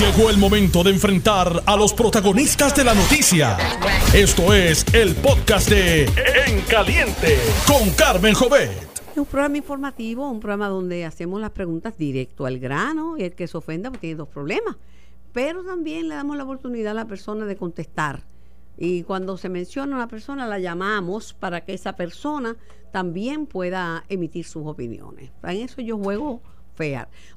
Llegó el momento de enfrentar a los protagonistas de la noticia. Esto es el podcast de En Caliente con Carmen Jovet. Es un programa informativo, un programa donde hacemos las preguntas directo al grano y el que se ofenda pues, tiene dos problemas. Pero también le damos la oportunidad a la persona de contestar. Y cuando se menciona a una persona, la llamamos para que esa persona también pueda emitir sus opiniones. En eso yo juego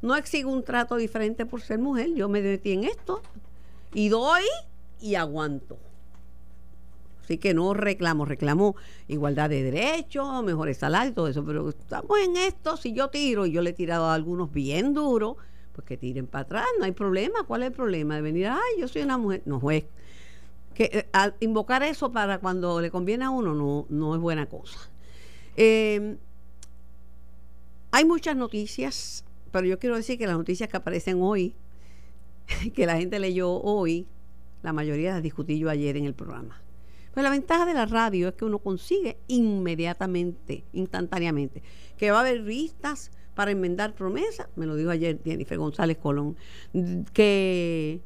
no exijo un trato diferente por ser mujer. Yo me metí en esto y doy y aguanto. Así que no reclamo, reclamo igualdad de derechos, mejores salarios todo eso. Pero estamos en esto. Si yo tiro y yo le he tirado a algunos bien duro, pues que tiren para atrás. No hay problema. ¿Cuál es el problema? De venir, ay, yo soy una mujer. No, juez. Que eh, invocar eso para cuando le conviene a uno no, no es buena cosa. Eh, hay muchas noticias pero yo quiero decir que las noticias que aparecen hoy, que la gente leyó hoy, la mayoría las discutí yo ayer en el programa. Pues la ventaja de la radio es que uno consigue inmediatamente, instantáneamente, que va a haber vistas para enmendar promesas, me lo dijo ayer Jennifer González Colón, que,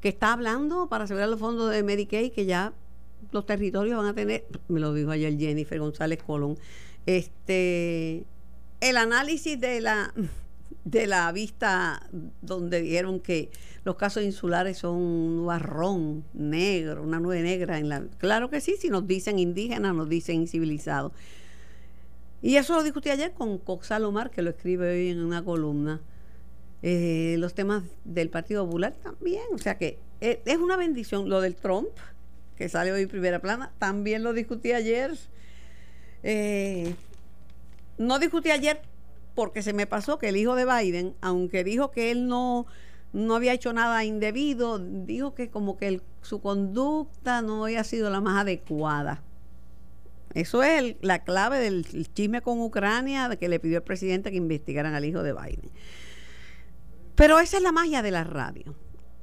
que está hablando para asegurar los fondos de Medicaid, que ya los territorios van a tener, me lo dijo ayer Jennifer González Colón, este el análisis de la de la vista donde dijeron que los casos insulares son un barrón negro, una nube negra en la claro que sí, si nos dicen indígenas, nos dicen incivilizados. Y eso lo discutí ayer con Cox Salomar, que lo escribe hoy en una columna. Eh, los temas del Partido Popular también, o sea que eh, es una bendición. Lo del Trump, que sale hoy en primera plana, también lo discutí ayer. Eh, no discutí ayer porque se me pasó que el hijo de Biden, aunque dijo que él no, no había hecho nada indebido, dijo que como que su conducta no había sido la más adecuada. Eso es la clave del chisme con Ucrania, que le pidió el presidente que investigaran al hijo de Biden. Pero esa es la magia de la radio.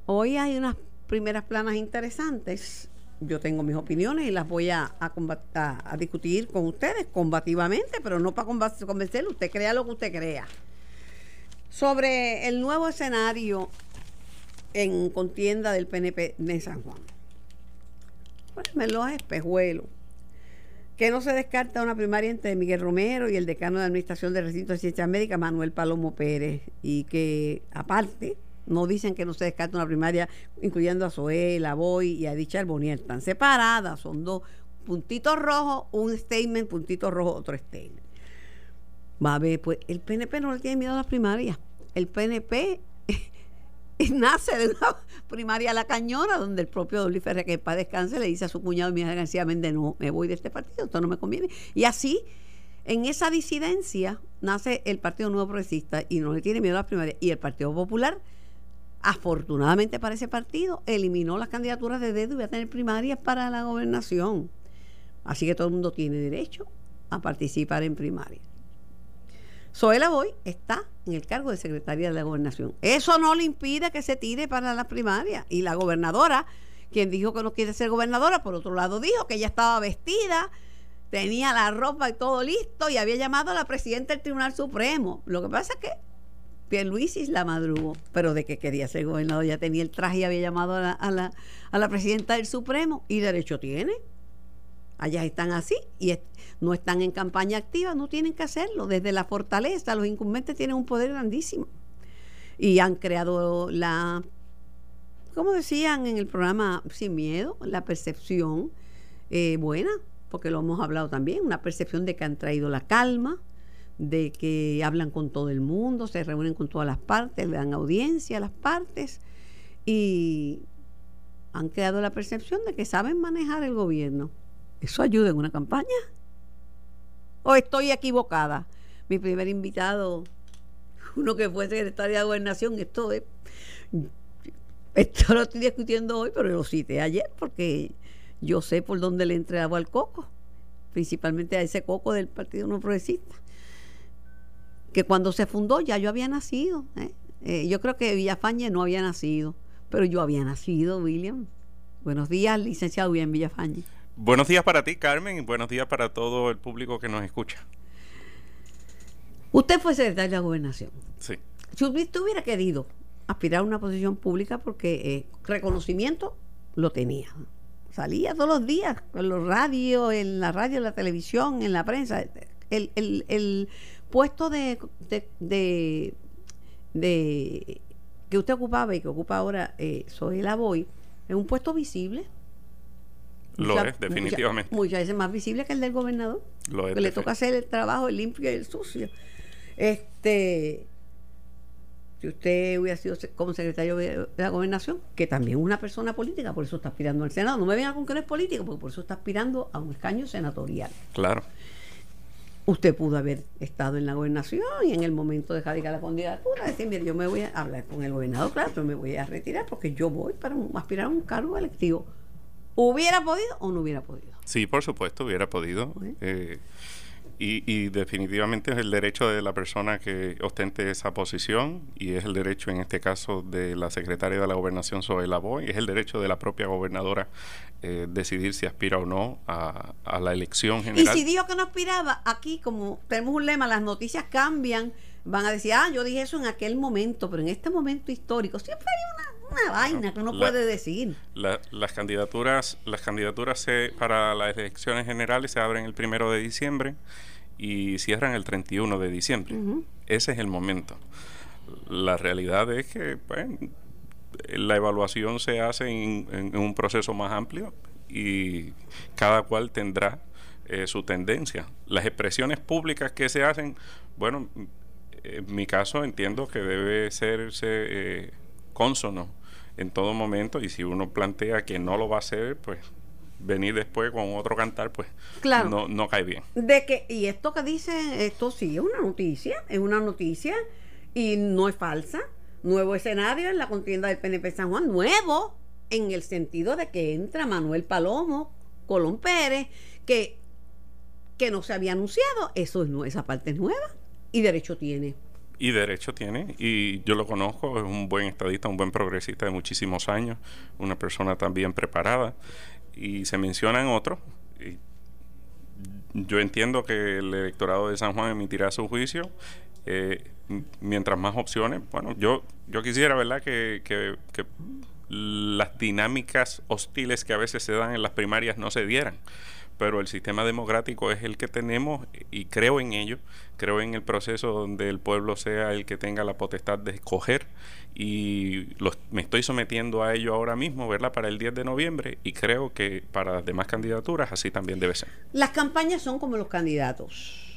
Hoy hay unas primeras planas interesantes yo tengo mis opiniones y las voy a, a, discutir con ustedes combativamente, pero no para convencerlo, usted crea lo que usted crea. Sobre el nuevo escenario en contienda del PNP de San Juan. Pues los espejuelos. Que no se descarta una primaria entre Miguel Romero y el decano de Administración de Recinto de Ciencias Médicas, Manuel Palomo Pérez. Y que, aparte, no dicen que no se descarta una primaria, incluyendo a Zoé, a Boy y a Dicha Bonier. Están separadas, son dos puntitos rojos, un statement, puntito rojo, otro statement. Va a ver, pues el PNP no le tiene miedo a las primarias. El PNP nace de una primaria a la cañona, donde el propio Dolly Ferrer, que para descanse, le dice a su cuñado Miguel García Méndez, no, me voy de este partido, esto no me conviene. Y así, en esa disidencia, nace el Partido Nuevo Progresista y no le tiene miedo a las primarias. Y el Partido Popular afortunadamente para ese partido, eliminó las candidaturas de dedo y va a tener primarias para la gobernación. Así que todo el mundo tiene derecho a participar en primarias. Zoela Boy está en el cargo de secretaria de la gobernación. Eso no le impide que se tire para las primarias. Y la gobernadora, quien dijo que no quiere ser gobernadora, por otro lado dijo que ella estaba vestida, tenía la ropa y todo listo y había llamado a la presidenta del Tribunal Supremo. Lo que pasa es que Pierluisi la madrugó, pero de que quería ser gobernador ya tenía el traje y había llamado a la, a la, presidenta del Supremo y derecho tiene. Allá están así y no están en campaña activa, no tienen que hacerlo. Desde la fortaleza, los incumbentes tienen un poder grandísimo. Y han creado la, como decían en el programa Sin Miedo, la percepción eh, buena, porque lo hemos hablado también, una percepción de que han traído la calma, de que hablan con todo el mundo, se reúnen con todas las partes, le dan audiencia a las partes y han creado la percepción de que saben manejar el gobierno. ¿Eso ayuda en una campaña? ¿O estoy equivocada? Mi primer invitado, uno que fue secretario de gobernación, esto es, esto lo estoy discutiendo hoy, pero lo cité ayer porque yo sé por dónde le entregaba al coco, principalmente a ese coco del Partido No Progresista que cuando se fundó ya yo había nacido. ¿eh? Eh, yo creo que Villafañe no había nacido, pero yo había nacido, William. Buenos días, licenciado William Villafañe. Buenos días para ti, Carmen, y buenos días para todo el público que nos escucha. Usted fue secretario de la gobernación. Sí. Si usted hubiera querido aspirar a una posición pública porque eh, reconocimiento lo tenía. Salía todos los días en los radios, en la radio, en la televisión, en la prensa. El, el, el puesto de, de, de, que usted ocupaba y que ocupa ahora eh, la Boy es un puesto visible. Lo es, definitivamente. Muchas, veces más visible que el del gobernador. Lo es. Que le toca hacer el trabajo, el limpio y el sucio. Este si usted hubiera sido como secretario de la gobernación, que también es una persona política, por eso está aspirando al Senado. No me venga con que no es político, porque por eso está aspirando a un escaño senatorial. Claro. Usted pudo haber estado en la gobernación y en el momento de radicar la candidatura, decir, mire, yo me voy a hablar con el gobernador, claro, pero me voy a retirar porque yo voy para aspirar a un cargo electivo. ¿Hubiera podido o no hubiera podido? Sí, por supuesto, hubiera podido. Eh, y, definitivamente es el derecho de la persona que ostente esa posición y es el derecho en este caso de la secretaria de la gobernación sobre la Boy, es el derecho de la propia gobernadora eh, decidir si aspira o no a, la elección general. Y si dijo que no aspiraba, aquí como tenemos un lema, las noticias cambian, van a decir, ah, yo dije eso en aquel momento, pero en este momento histórico siempre hay una, una vaina que uno puede decir. las candidaturas, las candidaturas para las elecciones generales se abren el primero de diciembre y cierran el 31 de diciembre. Ese es el momento. La realidad es que pues, la evaluación se hace en, un proceso más amplio y cada cual tendrá eh, su tendencia. Las expresiones públicas que se hacen, bueno, en mi caso entiendo que debe serse eh, consono en todo momento y si uno plantea que no lo va a hacer, pues venir después con otro cantar, pues no, no cae bien. De que, y esto que dice, esto sí es una noticia, es una noticia y no es falsa. Nuevo escenario en la contienda del PNP San Juan, nuevo en el sentido de que entra Manuel Palomo, Colón Pérez, que, que no se había anunciado, eso es, esa parte es nueva y derecho tiene. Y derecho tiene, y yo lo conozco, es un buen estadista, un buen progresista de muchísimos años, una persona también preparada y se mencionan otros. Yo entiendo que el electorado de San Juan emitirá su juicio. Eh, mientras más opciones, bueno, yo, yo quisiera, ¿verdad?, que, que las dinámicas hostiles que a veces se dan en las primarias no se dieran pero el sistema democrático es el que tenemos y creo en ello, creo en el proceso donde el pueblo sea el que tenga la potestad de escoger y me estoy sometiendo a ello ahora mismo, ¿verdad? Para el 10 de noviembre y creo que para las demás candidaturas así también debe ser. Las campañas son como los candidatos.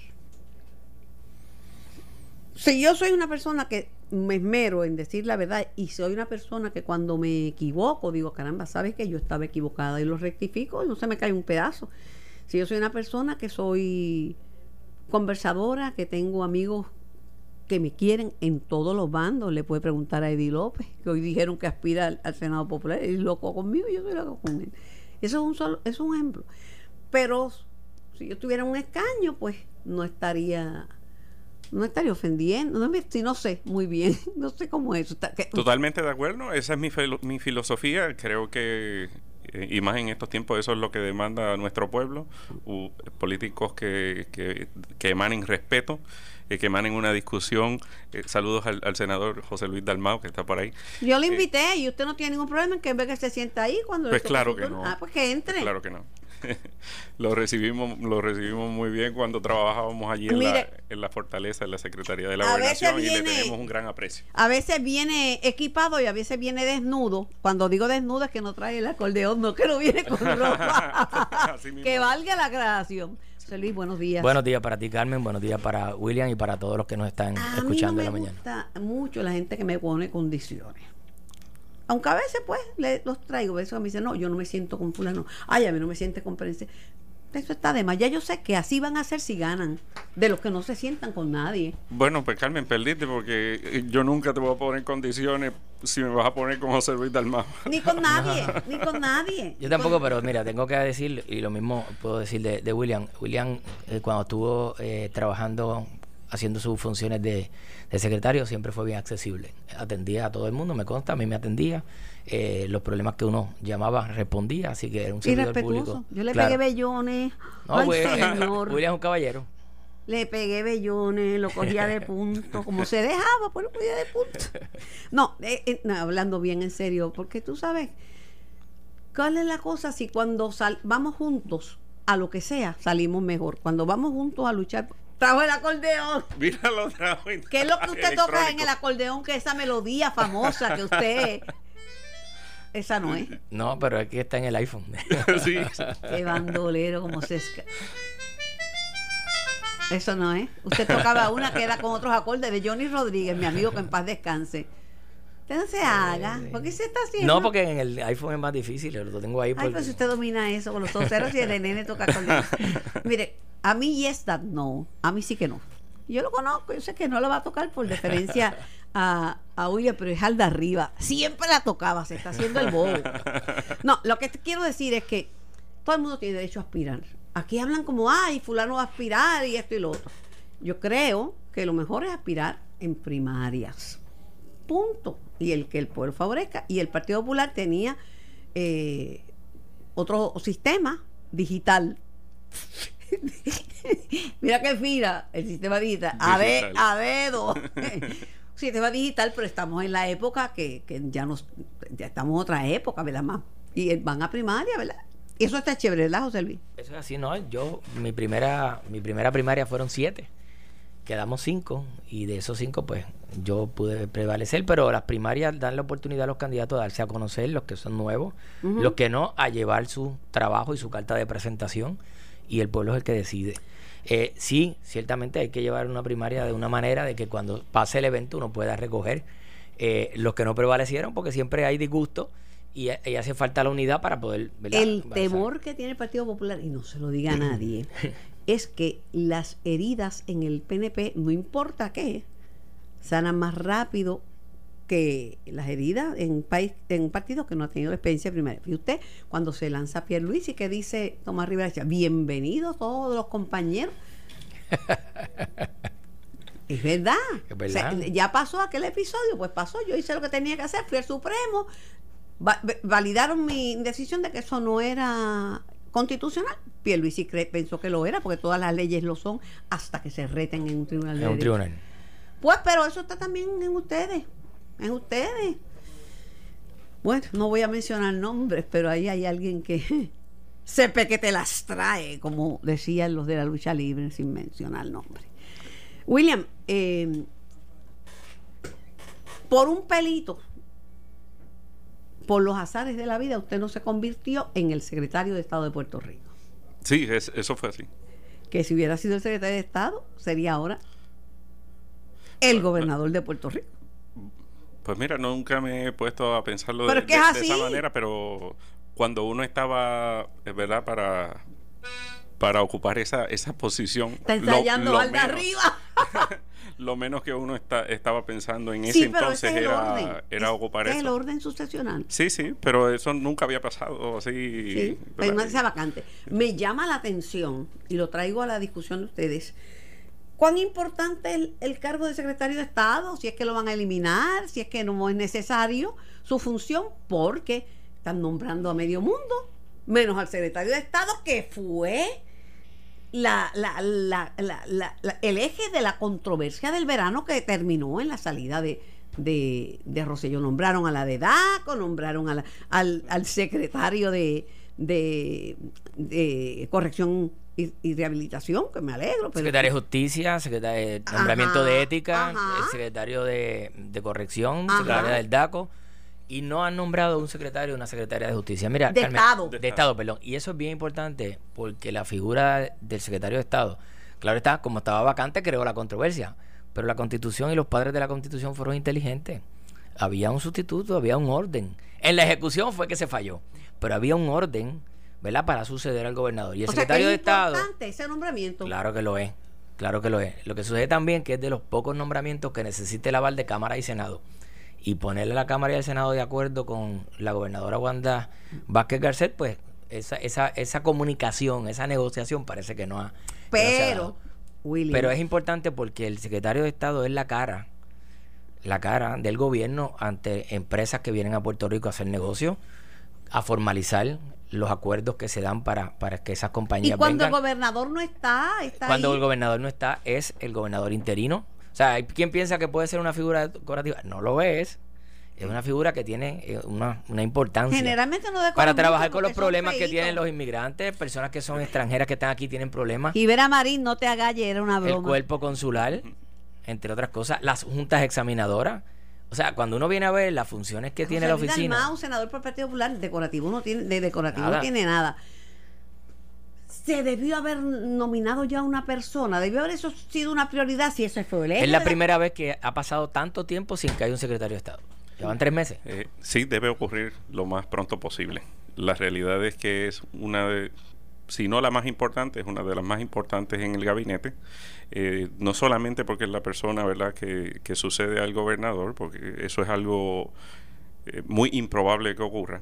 Si yo soy una persona que me esmero en decir la verdad y soy una persona que cuando me equivoco digo, caramba, sabes que yo estaba equivocada y lo rectifico y no se me cae un pedazo. Si yo soy una persona que soy conversadora, que tengo amigos que me quieren en todos los bandos, le puede preguntar a Eddie López, que hoy dijeron que aspira al, Senado Popular, y loco conmigo yo soy loco con él. Eso es un solo, es un ejemplo. Pero si yo tuviera un escaño, pues no estaría no estaría ofendiendo, no, si no sé muy bien, no sé cómo es. Totalmente de acuerdo, esa es mi, mi filosofía, creo que, eh, y más en estos tiempos, eso es lo que demanda nuestro pueblo, políticos que, que, que, emanen respeto, eh, que emanen una discusión. Eh, saludos al, senador José Luis Dalmao, que está por ahí. Yo le invité y usted no tiene ningún problema en que vez que se sienta ahí cuando... Pues claro que no. Ah, pues que entre. claro que no. lo recibimos lo recibimos muy bien cuando trabajábamos allí en, la, en la fortaleza en la Secretaría de la Gobernación y le tenemos un gran aprecio. A veces viene equipado y a veces viene desnudo. Cuando digo desnudo es que no trae el acordeón, no que no viene con ropa. que valga la grabación. Luis, buenos días. Buenos días para ti, Carmen. Buenos días para William y para todos los que nos están escuchando en la mañana. Me gusta mucho la gente que me pone condiciones. Aunque a veces, pues, le, los traigo. A veces me dicen, no, yo no me siento con fulano. Ay, a mí no me siente con Prensa. Eso está de más. Ya yo sé que así van a ser si ganan. De los que no se sientan con nadie. Bueno, pues Carmen, perdiste porque yo nunca te voy a poner en condiciones si me vas a poner con José Luis Dalmau. Ni con nadie, ni con nadie. Yo tampoco, pero mira, tengo que decir, y lo mismo puedo decir de, William. William, eh, cuando estuvo eh, trabajando, haciendo sus funciones de el secretario siempre fue bien accesible. Atendía a todo el mundo, me consta, a mí me atendía. Eh, los problemas que uno llamaba respondía, así que era un servidor público. Yo le pegué bellones. No, William es un caballero. le pegué bellones, lo cogía de punto, como se dejaba, pues lo cogía de punto. No, eh, eh, no, hablando bien en serio, porque tú sabes, ¿cuál es la cosa? Si cuando sal- vamos juntos a lo que sea, salimos mejor. Cuando vamos juntos a luchar, trajo el acordeón. Míralo otra vez. ¿Qué es lo que usted toca en el acordeón? Que esa melodía famosa que usted... Esa no es. No, pero aquí está en el iPhone. sí. Qué bandolero, como se esca... Eso no es. Usted tocaba una que era con otros acordes de Johnny Rodríguez, mi amigo que en paz descanse. Usted no se haga. ¿Por qué se está haciendo? No, porque en el iPhone es más difícil, lo tengo ahí. Ay, porque- pues si usted domina eso con los toceros y el nene toca acordeón. Mire, a mí yes that no. A mí sí que no. Yo lo conozco, yo sé que no lo va a tocar por deferencia a, a William, pero es al de arriba. Siempre la tocaba, se está haciendo el bobo. No, lo que te quiero decir es que todo el mundo tiene derecho a aspirar. Aquí hablan como, ay, fulano va a aspirar y esto y lo otro. Yo creo que lo mejor es aspirar en primarias. Punto. Y el que el pueblo favorezca. Y el Partido Popular tenía eh, otro sistema digital. Mira qué fina el sistema digital. A ver, a dedo. sistema digital, pero estamos en la época que, que ya nos ya estamos en otra época, ¿verdad? Más. Y eh, van a primaria, ¿verdad? Y eso está chévere, ¿verdad, José Luis? Eso es así, ¿no? Yo, mi primera, mi primera primaria fueron siete. Quedamos cinco y de esos cinco, pues, yo pude prevalecer, pero las primarias dan la oportunidad a los candidatos a darse a conocer, los que son nuevos, los que no, a llevar su trabajo y su carta de presentación y el pueblo es el que decide. Eh, sí, ciertamente hay que llevar una primaria de una manera de que cuando pase el evento uno pueda recoger eh, los que no prevalecieron, porque siempre hay disgusto y, y hace falta la unidad para poder... ¿verdad? El temor que tiene el Partido Popular, y no se lo diga a nadie, es que las heridas en el PNP, no importa qué, sanan más rápido que las heridas en país en partidos que no han tenido experiencia primaria. Y usted, cuando se lanza Pierre Luis y que dice Tomás Rivera, bienvenidos todos los compañeros. es verdad. Es verdad. O sea, ya pasó aquel episodio, pues pasó, yo hice lo que tenía que hacer, fui al Supremo, va- va- validaron mi decisión de que eso no era constitucional. Pierluisi cre- pensó que lo era, porque todas las leyes lo son hasta que se reten en un tribunal de En un derecho. tribunal. Pues, pero eso está también en ustedes, en ustedes. Bueno, no voy a mencionar nombres, pero ahí hay alguien que sepe que te las trae, como decían los de la lucha libre, sin mencionar nombres. William, eh, por un pelito, por los azares de la vida, usted no se convirtió en el secretario de Estado de Puerto Rico. Sí, es- eso fue así. Que si hubiera sido el secretario de Estado, sería ahora el gobernador de Puerto Rico. Pues mira, nunca me he puesto a pensarlo de, es que es de- de esa manera, pero cuando uno estaba, es verdad, para, para ocupar esa, esa posición. Está lo- ensayando lo menos- arriba. Lo menos que uno está, estaba pensando en ese Sí, entonces ese es el era, orden. era Es- ocupar es el eso. orden sucesional. Sí, sí, pero eso nunca había pasado así. Sí, permanece vacante. Me llama la atención, y lo traigo a la discusión de ustedes, cuán importante es el, cargo de secretario de Estado, si es que lo van a eliminar, si es que no es necesario su función, porque están nombrando a medio mundo, menos al secretario de Estado, que fue el eje de la controversia del verano que terminó en la salida de, de, Rosselló. Nombraron a la de DACO, nombraron al, secretario de corrección y, y rehabilitación, que me alegro. Pero, Secretario de Justicia, secretario de Ajá, nombramiento de ética, el secretario de, de corrección, Ajá. secretaria del DACO, y no han nombrado un secretario o una secretaria de justicia. Mira, De Estado. De Estado, perdón. Y eso es bien importante porque la figura del secretario de Estado, claro está, como estaba vacante, creó la controversia. Pero la constitución y los padres de la constitución fueron inteligentes. Había un sustituto, había un orden. En la ejecución fue que se falló, pero había un orden, ¿verdad?, para suceder al gobernador. Y el o sea, que secretario es de Estado. importante ese nombramiento. Claro que lo es, claro que lo es. Lo que sucede también que es de los pocos nombramientos que necesita el aval de Cámara y Senado. Y ponerle a la Cámara y al Senado de acuerdo con la gobernadora Wanda Vázquez Garcet, pues esa, esa, esa comunicación, esa negociación parece que no ha... que no ha Pero, Pero es importante porque el secretario de Estado es la cara, la cara del gobierno ante empresas que vienen a Puerto Rico a hacer negocio, a formalizar los acuerdos que se dan para, para que esas compañías y cuando vengan. el gobernador no está, está Cuando ahí. el gobernador no está, es el gobernador interino. O sea, hay quien piensa que puede ser una figura decorativa. No lo es. Es una figura que tiene eh, una, una importancia. Generalmente no para trabajar con los problemas que tienen los inmigrantes, personas que son extranjeras que están aquí tienen problemas. Rivera Marín, no te agalles, era una el broma. cuerpo consular, entre otras cosas, las juntas examinadoras. O sea, cuando uno viene a ver las funciones que tiene la oficina. Dalmau, senador por el Partido Popular, decorativo no tiene, de decorativo Nada. no tiene nada. Se debió haber nominado ya una persona, debió haber eso sido una prioridad si ese fue el Es la primera vez que ha pasado tanto tiempo sin que haya un secretario de Estado. Llevan tres meses. Eh, sí, debe ocurrir lo más pronto posible. La realidad es que es una de, si no la más importante, es una de las más importantes en el gabinete. Eh, no solamente porque es la persona, ¿verdad?, que, sucede al gobernador, porque eso es algo eh, muy improbable que ocurra,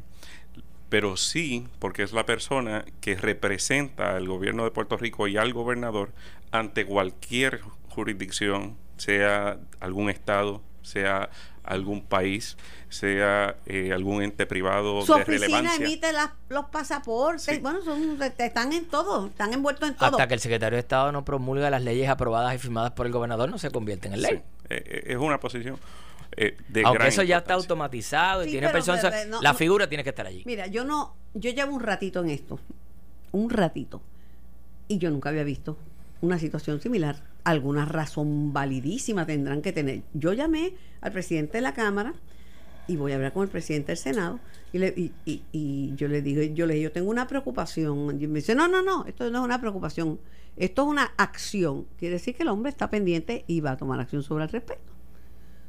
pero sí porque es la persona que representa al gobierno de Puerto Rico y al gobernador ante cualquier jurisdicción, sea algún estado, sea algún país, sea eh, algún ente privado Su de oficina relevancia. emite las- los pasaportes, Sí. bueno, son, están en todo, están envueltos en todo. Hasta que el secretario de Estado no promulga las leyes aprobadas y firmadas por el gobernador, no se convierten en ley. Sí, eh, eh, es una posición eh, de Aunque gran eso ya está automatizado y Sí, tiene personas. pero, no, la no. figura tiene que estar allí. Mira, yo no, yo llevo un ratito en esto, un ratito, y yo nunca había visto una situación similar. Alguna razón validísima tendrán que tener. Yo llamé al presidente de la Cámara y voy a hablar con el presidente del Senado y, le, y, y- y yo le digo, yo le digo, yo tengo una preocupación. Y me dice, no, no, no, esto no es una preocupación, esto es una acción. Quiere decir que el hombre está pendiente y va a tomar acción sobre el respecto.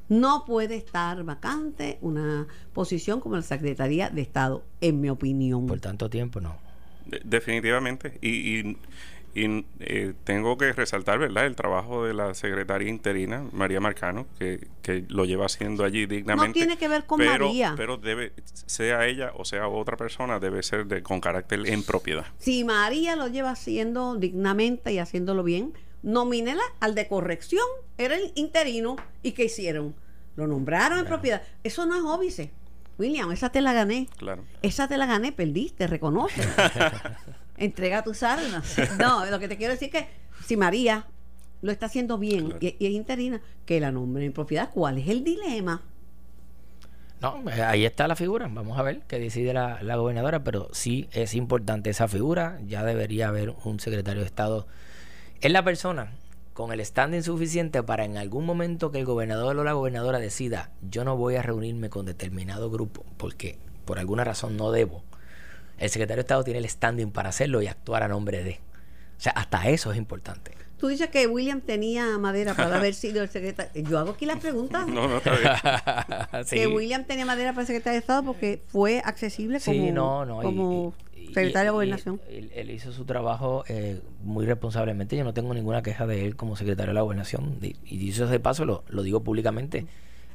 No puede estar vacante una posición como la Secretaría de Estado, en mi opinión. Por tanto tiempo, no. De- definitivamente. Y, y- eh, tengo que resaltar, ¿verdad?, el trabajo de la secretaria interina, María Marcano, que, que lo lleva haciendo allí dignamente. tiene que ver con pero, María. Pero debe, sea ella o sea otra persona, debe ser de, con carácter en propiedad. Si María lo lleva haciendo dignamente y haciéndolo bien, nomínela al de corrección. Era el interino. ¿Y qué hicieron? Lo nombraron en propiedad. Eso no es óbice. William, esa te la gané. Claro. Esa te la gané, perdiste, reconoce. Entrega tus armas. No, lo que te quiero decir es que si María lo está haciendo bien Claro. y, y es interina, que la nombre en propiedad. ¿Cuál es el dilema? No, eh, ahí está la figura. Vamos a ver qué decide la, la gobernadora, pero sí es importante esa figura. Ya debería haber un secretario de Estado. Es la persona con el standing suficiente para en algún momento que el gobernador o la gobernadora decida, yo no voy a reunirme con determinado grupo porque por alguna razón no debo. El secretario de Estado tiene el standing para hacerlo y actuar a nombre de. O sea, hasta eso es importante. Tú dices que William tenía madera para haber sido el secretario. Yo hago aquí las preguntas. No, no, está bien. Sí. Que William tenía madera para secretario de Estado porque fue accesible como, Sí, no, no. como y- y- secretario de y- gobernación. Él, él hizo su trabajo eh, muy responsablemente. Yo no tengo ninguna queja de él como secretario de la gobernación. Y, y dicho de paso, lo, lo digo públicamente.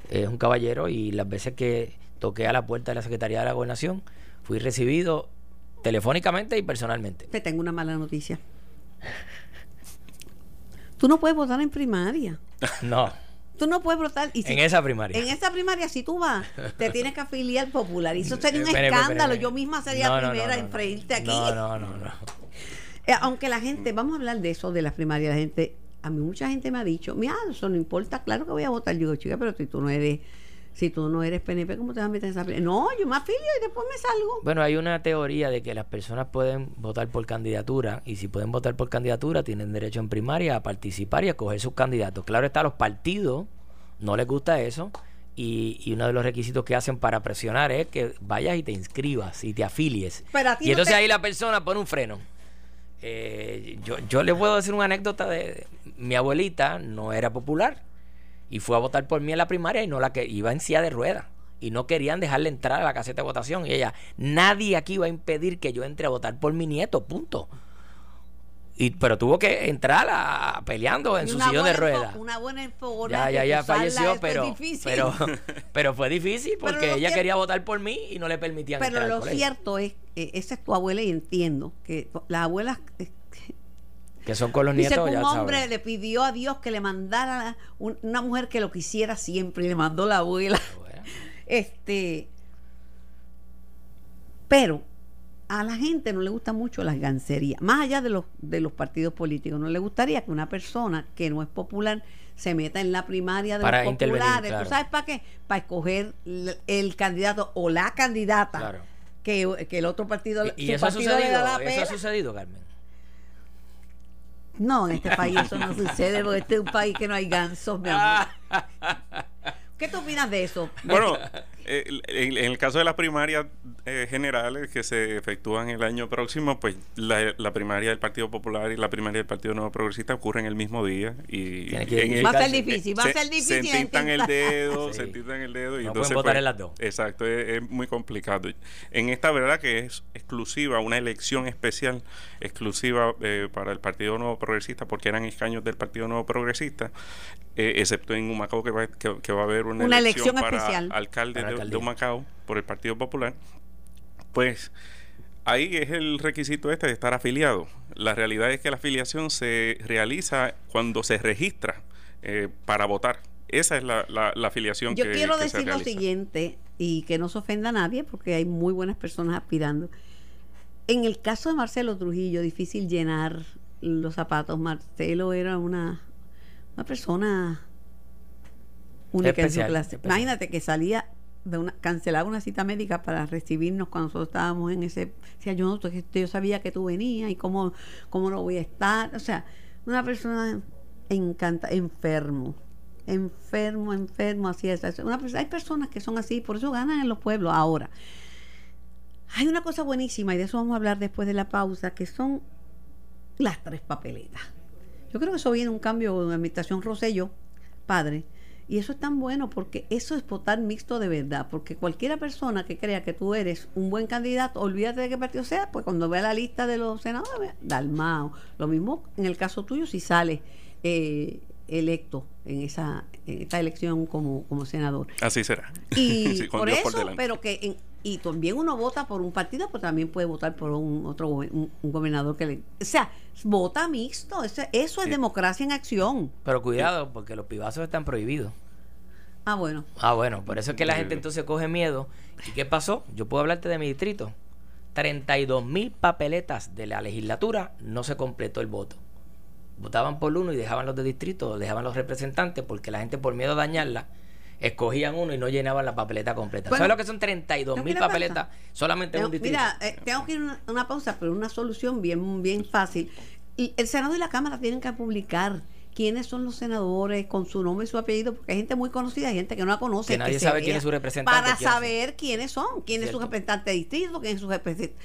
Es un caballero y las veces que toqué a la puerta de la Secretaría de la Gobernación, fui recibido telefónicamente y personalmente. Te tengo una mala noticia. Tú no puedes votar en primaria. No, Tú no puedes votar. Y si- en esa primaria. En esa primaria, si tú vas, te tienes que afiliar popular. Y eso sería un Espere, espere, escándalo. espere. Yo misma sería No, la primera no, en freírte aquí. No, no, no, no. Eh, aunque la gente, vamos a hablar de eso, de las primarias, la gente, a mí mucha gente me ha dicho, mira, eso no importa, claro que voy a votar. Yo digo, chica, pero si tú no eres, si tú no eres PNP, ¿cómo te vas a meter en esa? No, yo me afilio y después me salgo. Bueno, hay una teoría de que las personas pueden votar por candidatura y si pueden votar por candidatura tienen derecho en primaria a participar y a coger sus candidatos. Claro está, a los partidos no les gusta eso y, y uno de los requisitos que hacen para presionar es que vayas y te inscribas y te afilies. Pero a ti Y no entonces te- ahí la persona pone un freno. Eh, yo, yo le puedo decir una anécdota de mi abuelita no era popular y fue a votar por mí en la primaria y no la que iba en silla de ruedas. Y no querían dejarle entrar a la caseta de votación. Y ella nadie aquí va a impedir que yo entre a votar por mi nieto punto. Y pero tuvo que entrar a, peleando en su sillón de ruedas. Una buena ya ya ya falleció pero pero pero fue difícil Pero porque ella que- quería votar por mí y no le permitían Pero entrar al lo cierto es, eh, esa es tu abuela y entiendo que las abuelas eh, que son con los Dice que nietos un ya hombre le pidió a Dios que le mandara un- una mujer que lo quisiera siempre y le mandó la abuela. Bueno. Este Pero a la gente no le gusta mucho las gancerías, más allá de los, de los partidos políticos, no le gustaría que una persona que no es popular se meta en la primaria de Para los populares. intervenir, ¿Tú claro. sabes para qué? Para escoger el candidato o la candidata Claro. que, que el otro partido, Y, y su eso, ha partido le da la sucedido, eso ha sucedido, Carmen. No, en este país eso no sucede porque este es un país que no hay gansos, mi amor. ¿Qué tú opinas de eso? Bueno, eh, en, en el caso de las primarias eh, generales que se efectúan el año próximo, pues la, la primaria del Partido Popular y la primaria del Partido Nuevo Progresista ocurren el mismo día y en Va a ser se- difícil, va a se- ser difícil. Se tintan el dedo, Sí. se tintan el dedo y No entonces pueden votar pues, en las dos. Exacto, es, es muy complicado. En esta verdad que es exclusiva, una elección especial exclusiva eh, para el Partido Nuevo Progresista, porque eran escaños del Partido Nuevo Progresista, eh, excepto en Humacao que va, que, que va a haber una, Una elección para especial. alcalde Para de, de Humacao por el Partido Popular, pues ahí es el requisito este de estar afiliado. La realidad es que la afiliación se realiza cuando se registra eh, para votar. Esa es la, la- la afiliación Yo que, quiero que se decir lo realiza. siguiente y que no se ofenda a nadie porque hay muy buenas personas aspirando. En el caso de Marcelo Trujillo, difícil llenar los zapatos. Marcelo era una, una persona única en su clase. especial. Imagínate que salía de una, cancelaba una cita médica para recibirnos cuando nosotros estábamos en ese. Decía, yo, no, que yo sabía que tú venías y cómo, cómo no voy a estar. O sea, una persona encanta, enfermo. Enfermo, enfermo, así es. Hay personas que son así, por eso ganan en los pueblos. Ahora, hay una cosa buenísima, y de eso vamos a hablar después de la pausa, que son las tres papeletas. Yo creo que eso viene un cambio la administración Rosello, padre. Y eso es tan bueno porque eso es votar mixto de verdad. Porque cualquiera persona que crea que tú eres un buen candidato, olvídate de qué partido sea, pues cuando vea la lista de los senadores, Dalmao. Lo mismo en el caso tuyo si sales eh, electo en esa en esta elección como, como senador. Así será. Y Sí, por Dios eso, pero que en- y también uno vota por un partido, pero también puede votar por un otro un, un gobernador que le, o sea, vota mixto, eso, eso es democracia en acción. Pero cuidado, porque los pibazos están prohibidos. Ah, bueno. Ah, bueno, por eso es que la gente entonces coge miedo. ¿Y qué pasó? Yo puedo hablarte de mi distrito. 32 mil papeletas de la legislatura no se completó el voto. Votaban por uno y dejaban los de distrito, dejaban los representantes, porque la gente por miedo a dañarla, escogían uno y no llenaban la papeleta completa. Bueno, ¿Sabes lo que son 32 tengo que mil papeletas solamente en un distrito? mira, eh, tengo que ir a una, una pausa, pero una solución bien, bien fácil. Y el Senado y la Cámara tienen que publicar quiénes son los senadores con su nombre y su apellido, porque hay gente muy conocida, hay gente que no la conoce. Que nadie sabe quién es su representante, Para son. saber quiénes son, quién es su representante de distrito, quién es su representante.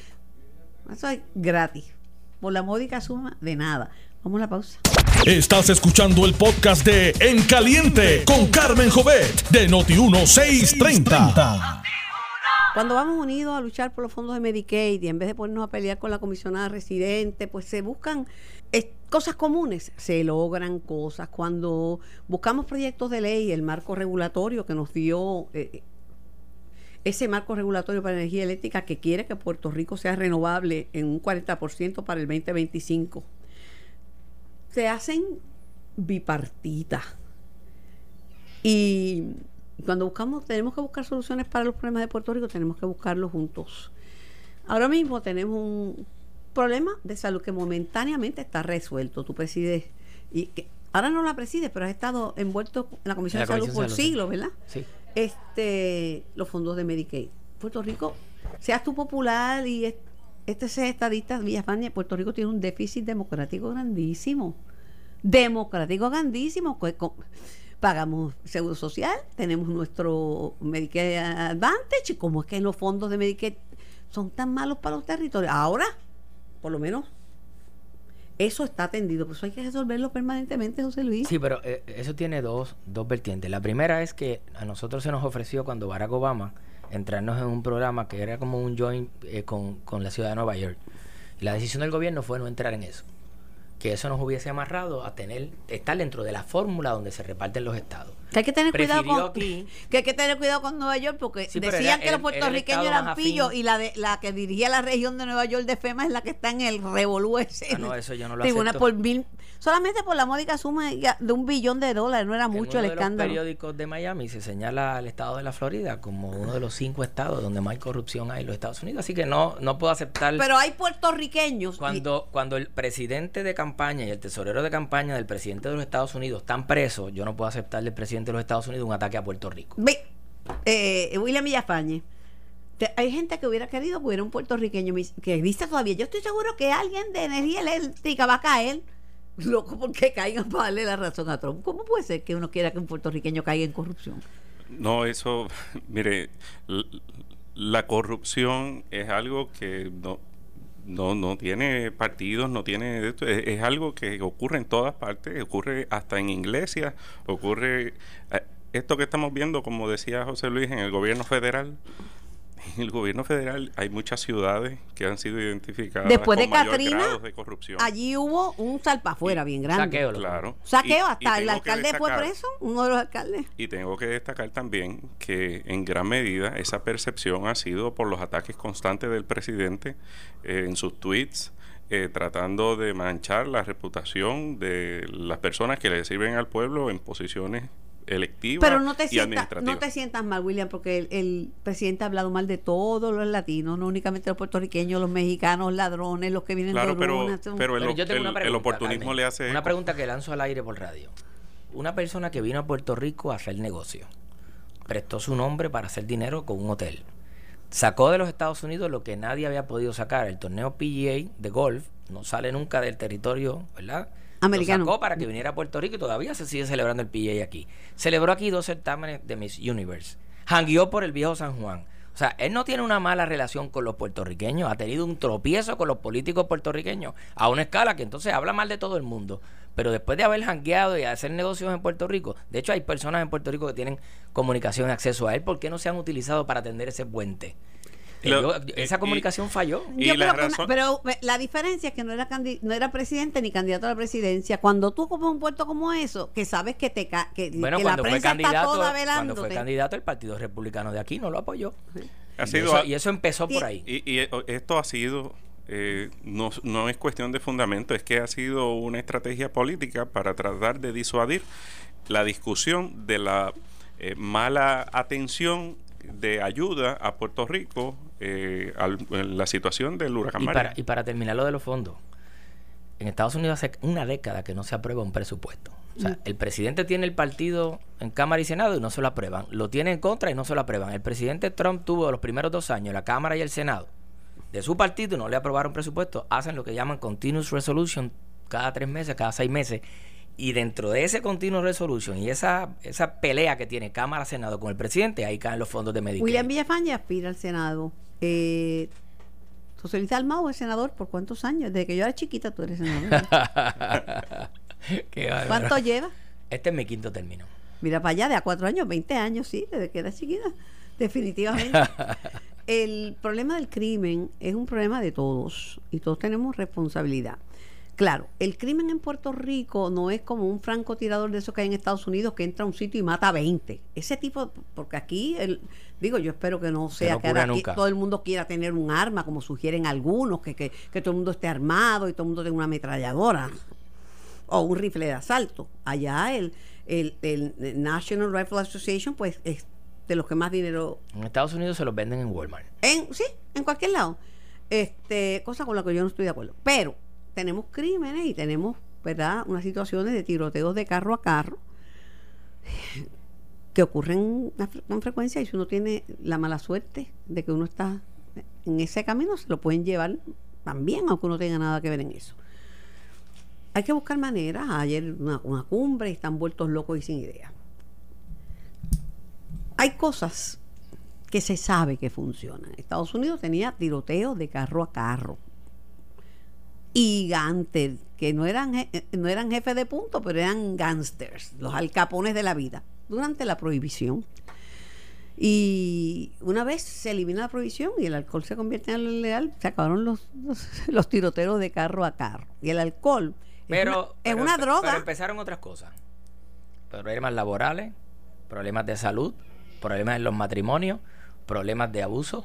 Eso es gratis, por la módica suma de nada. Vamos a la pausa. Estás escuchando el podcast de En Caliente con Carmen Jovet de Noti1630. Cuando vamos unidos a luchar por los fondos de Medicaid y en vez de ponernos a pelear con la comisionada residente, pues se buscan cosas comunes, se logran cosas. Cuando buscamos proyectos de ley, el marco regulatorio que nos dio eh, ese marco regulatorio para energía eléctrica que quiere que Puerto Rico sea renovable en un 40% para el 2025, se hacen bipartitas. Y cuando buscamos, tenemos que buscar soluciones para los problemas de Puerto Rico, tenemos que buscarlos juntos. Ahora mismo tenemos un problema de salud que momentáneamente está resuelto. Tú presides, y que ahora no la presides, pero has estado envuelto en la Comisión de Salud por de Salud, sí. siglos, ¿verdad? Sí. Este, los fondos de Medicaid. Puerto Rico, seas tú popular y es- este sea estadista, Villafaña, Puerto Rico tiene un déficit democrático grandísimo. Democrático grandísimo. co- Pagamos seguro social, tenemos nuestro Medicaid Advantage, y como es que los fondos de Medicaid son tan malos para los territorios. Ahora, por lo menos, eso está atendido, por eso hay que resolverlo permanentemente, José Luis. Sí, pero eh, eso tiene dos, dos vertientes. La primera es que a nosotros se nos ofreció cuando Barack Obama entrarnos en un programa que era como un joint eh, con, con la ciudad de Nueva York. Y la decisión del gobierno fue no entrar en eso. Que eso nos hubiese amarrado a tener estar dentro de la fórmula donde se reparten los estados. Que hay que tener cuidado con aquí. que hay que tener cuidado con Nueva York porque Sí, decían era- que los puertorriqueños era el eran pillos y la de la que dirigía la región de Nueva York de FEMA es la que está en el revolú ese. Ah, no, eso yo no lo por mil, solamente por la módica suma de un billón de dólares, no era En mucho uno el de los escándalo. periódicos de Miami se señala al estado de la Florida como uno de los cinco estados donde más corrupción hay en los Estados Unidos. Así que no, no puedo aceptar. Pero hay puertorriqueños Cuando, cuando el presidente de campaña y el tesorero de campaña del presidente de los Estados Unidos están presos, yo no puedo aceptar del presidente de los Estados Unidos un ataque a Puerto Rico. Ve, eh, William Villafañe. te- Hay gente que hubiera querido que hubiera un puertorriqueño que existe todavía. Yo estoy seguro que alguien de energía eléctrica va a caer. Loco, porque caigan para darle la razón a Trump. ¿Cómo puede ser que uno quiera que un puertorriqueño caiga en corrupción? No, eso, mire, la corrupción es algo que no, no, no tiene partidos, no tiene es, es algo que ocurre en todas partes, ocurre hasta en iglesias, ocurre eh, esto que estamos viendo, como decía José Luis, en el gobierno federal. En el gobierno federal hay muchas ciudades que han sido identificadas Después de con Katrina, de corrupción. Allí hubo un salpafuera bien grande. Saqueo. Claro. Saqueo, Y- y hasta el alcalde fue destacar- preso, uno de los alcaldes. Y tengo que destacar también que en gran medida esa percepción ha sido por los ataques constantes del presidente eh, en sus tweets, eh, tratando de manchar la reputación de las personas que le sirven al pueblo en posiciones electivas Pero no te, y sientas, administrativas. no te sientas mal, William, porque el, el presidente ha hablado mal de todos los latinos, no únicamente los puertorriqueños, los mexicanos, ladrones, los que vienen Claro, de pero, Oruna, son- pero el, Pero yo tengo el- una el pregunta, oportunismo Carmen. le hace... Una pregunta que lanzo al aire por radio. Una persona que vino a Puerto Rico a hacer negocio, prestó su nombre para hacer dinero con un hotel. Sacó de los Estados Unidos lo que nadie había podido sacar. El torneo PGA de golf no sale nunca del territorio, ¿verdad? Americano. Lo sacó para que viniera a Puerto Rico y todavía se sigue celebrando el PGA aquí. Celebró aquí dos certámenes de Miss Universe. Hangueó por el viejo San Juan. O sea, él no tiene una mala relación con los puertorriqueños, ha tenido un tropiezo con los políticos puertorriqueños a una escala que entonces habla mal de todo el mundo. Pero después de haber hangueado y hacer negocios en Puerto Rico, de hecho hay personas en Puerto Rico que tienen comunicación y acceso a él, ¿por qué no se han utilizado para atender ese puente? Eh, Lo- yo- y- esa comunicación falló. Y Yo la creo que una- razón- pero eh, la diferencia es que no era no era presidente ni candidato a la presidencia. Cuando tú ocupas un puesto como eso, que sabes que te ca- que, Bueno, que la cuando fue prensa está candidato, toda cuando fue velándote. candidato el Partido Republicano de aquí no lo apoyó. Ha Y sido eso, y eso empezó por ahí. Y, y, eh, esto ha sido, eh, no, no es cuestión de fundamento, es que ha sido una estrategia política para tratar de disuadir la discusión de la eh, mala atención de ayuda a Puerto Rico eh, al- en la situación del huracán Y María. para, y para terminar lo de los fondos, en Estados Unidos hace una década que no se aprueba un presupuesto. O sea, el presidente tiene el partido en Cámara y Senado y no se lo aprueban. Lo tiene en contra y no se lo aprueban. El presidente Trump tuvo los primeros dos años la Cámara y el Senado de su partido y no le aprobaron presupuesto. Hacen lo que llaman Continuous Resolution cada tres meses, cada seis meses. Y dentro de ese Continuous Resolution y esa, esa pelea que tiene Cámara-Senado con el presidente, ahí caen los fondos de Medicare. William Villafañe aspira al Senado. Eh, José Luis Almao es senador por cuántos años? Desde que yo era chiquita tú eres senador. Qué. ¿Cuánto lleva? Este es mi quinto término. Mira para allá, de a cuatro años, 20 años, sí, desde que era chiquita. Definitivamente. El problema del crimen es un problema de todos y todos tenemos responsabilidad. Claro, el crimen en Puerto Rico no es como un francotirador de esos que hay en Estados Unidos que entra a un sitio y mata a 20. Ese tipo, porque aquí, el, digo, yo espero que no sea no que ahora todo el mundo quiera tener un arma, como sugieren algunos, que, que, que todo el mundo esté armado y todo el mundo tenga una ametralladora o un rifle de asalto. Allá el, el, el National Rifle Association, pues es de los que más dinero En Estados Unidos se los venden en Walmart. en sí, en cualquier lado. Este, cosa con la que yo no estoy de acuerdo. Pero tenemos crímenes y tenemos, ¿verdad?, unas situaciones de tiroteos de carro a carro que ocurren con frecuencia y si uno tiene la mala suerte de que uno está en ese camino, se lo pueden llevar también, aunque uno tenga nada que ver en eso. Hay que buscar maneras. Ayer una, una cumbre y están vueltos locos y sin idea. Hay cosas que se sabe que funcionan. Estados Unidos tenía tiroteos de carro a carro. Gigantes, que no eran, eh, no eran jefes de punto, pero eran gángsters, los alcapones de la vida, durante la prohibición. Y una vez se elimina la prohibición y el alcohol se convierte en algo ilegal, se acabaron los, los, los tiroteos de carro a carro. Y el alcohol es Pero, es una droga. Pero empezaron otras cosas. Problemas laborales, problemas de salud, problemas en los matrimonios, problemas de abuso.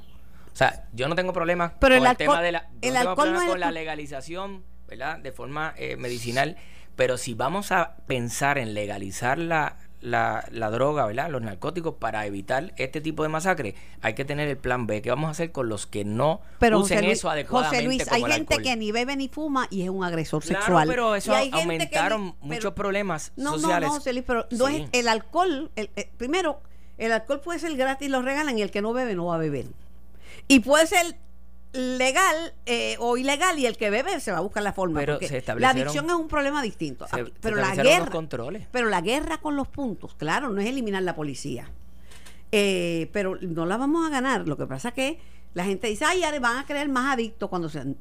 O sea, yo no tengo problemas Pero con el el, tema de la, el alcohol no con la legalización, ¿verdad? De forma eh, medicinal. Pero si vamos a pensar en legalizar la, la, la droga, ¿verdad? Los narcóticos para evitar este tipo de masacre, hay que tener el plan B. ¿Qué vamos a hacer con los que no Pero usen José Luis, eso adecuadamente José Luis, hay el gente alcohol? que ni bebe ni fuma y es un agresor Claro, sexual. pero eso Y ni- aumentaron pero- muchos problemas no, sociales. No, no, José Luis, pero no Sí. es el alcohol. el- eh, primero, el alcohol puede ser gratis, lo regalan y el que no bebe no va a beber. Y puede ser legal eh, o ilegal y el que bebe se va a buscar la forma. Pero porque se la adicción es un problema distinto. Se- Aquí- se pero la guerra, controles. pero la guerra con los puntos, claro, no es eliminar la policía. Eh, pero no la vamos a ganar. Lo que pasa es que la gente dice, ay, ya van a creer más adictos cuando sean.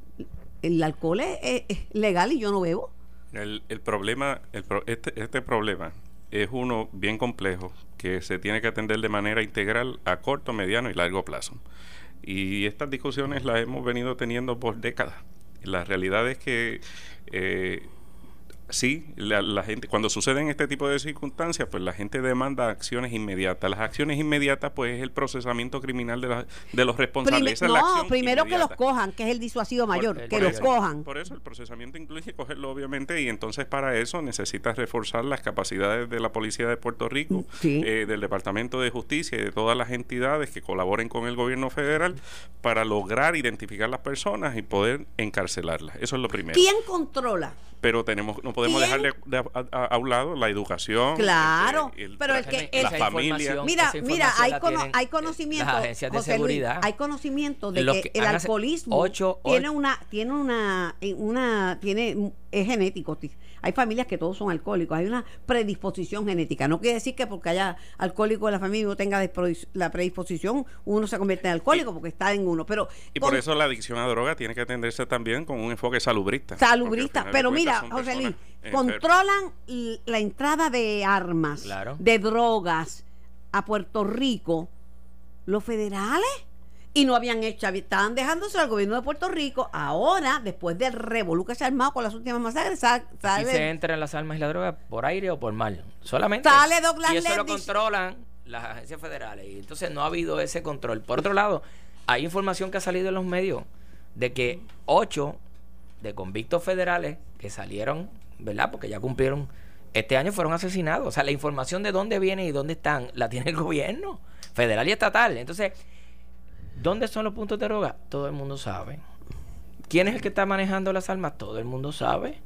El alcohol es, es- es legal y yo no bebo. El, el problema, el pro- este, este problema es uno bien complejo que se tiene que atender de manera integral a corto, mediano y largo plazo. Y estas discusiones las hemos venido teniendo por décadas. La realidad es que eh, sí, la, la gente, cuando suceden este tipo de circunstancias, pues la gente demanda acciones inmediatas. Las acciones inmediatas, pues es el procesamiento criminal de, la- de los responsables. Prime- no, primero que los cojan, que es el disuasivo mayor, Por- que los eso- cojan. Por eso el procesamiento incluye cogerlo, obviamente, y entonces para eso necesitas reforzar las capacidades de la Policía de Puerto Rico, Sí. eh, del Departamento de Justicia y de todas las entidades que colaboren con el gobierno federal para lograr identificar las personas y poder encarcelarlas. Eso es lo primero. ¿Quién controla? Pero tenemos no podemos ¿Quién? dejar de, de a, a- a un lado la educación. Claro, el- el- pero el que- la esa familia. Mira, esa mira, hay, cono- tienen, hay conocimiento, las agencias de José Luis, seguridad. hay conocimiento de que, que el alcoholismo ocho- tiene ocho- una, tiene una, una, tiene, es genético. ti- Hay familias que todos son alcohólicos, hay una predisposición genética. No quiere decir que porque haya alcohólico en la familia uno tenga la predisposición, uno se convierte en alcohólico porque está en uno. Pero Y por con- eso la adicción a droga tiene que atenderse también con un enfoque salubrista. salubrista. Pero mira, José Luis, controlan la entrada de armas, Claro. de drogas a Puerto Rico los federales. Y no habían hecho, estaban dejándose al gobierno de Puerto Rico. Ahora, después del revolú que se ha armado con las últimas masacres, sale, se entran las armas y la droga por aire o por mar. Solamente. Sale Douglas y eso lo controlan las agencias federales. Y entonces no ha habido ese control. Por otro lado, hay información que ha salido en los medios de que ocho de convictos federales que salieron, ¿verdad? Porque ya cumplieron este año fueron asesinados. O sea, la información de dónde vienen y dónde están la tiene el gobierno federal y estatal. Entonces, ¿dónde son los puntos de droga? Todo el mundo sabe. ¿Quién es el que está manejando las armas? Todo el mundo sabe.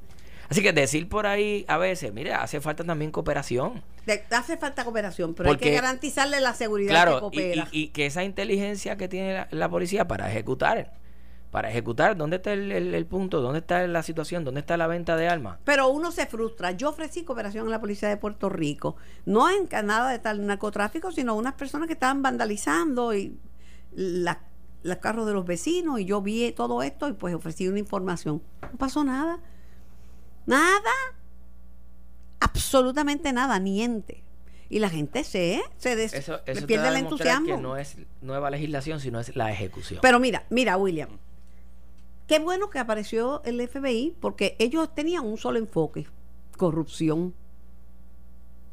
Así que decir por ahí a veces, mire, hace falta también cooperación. de- hace falta cooperación, pero hay Porque- que garantizarle la seguridad que Claro, y, coopera. y- y que esa inteligencia que tiene la, la policía para ejecutar, para ejecutar, ¿dónde está el, el- el punto? ¿Dónde está la situación? ¿Dónde está la venta de armas? Pero uno se frustra. Yo ofrecí cooperación a la policía de Puerto Rico, no en nada de tal narcotráfico, sino unas personas que estaban vandalizando y la- los carros de los vecinos y yo vi todo esto y pues ofrecí una información. No pasó nada. Nada. Absolutamente nada, niente. Y la gente se, se des- Eso, eso pierde el entusiasmo. que no es nueva legislación, sino es la ejecución. Pero mira, mira, William. Qué bueno que apareció el FBI porque ellos tenían un solo enfoque, corrupción.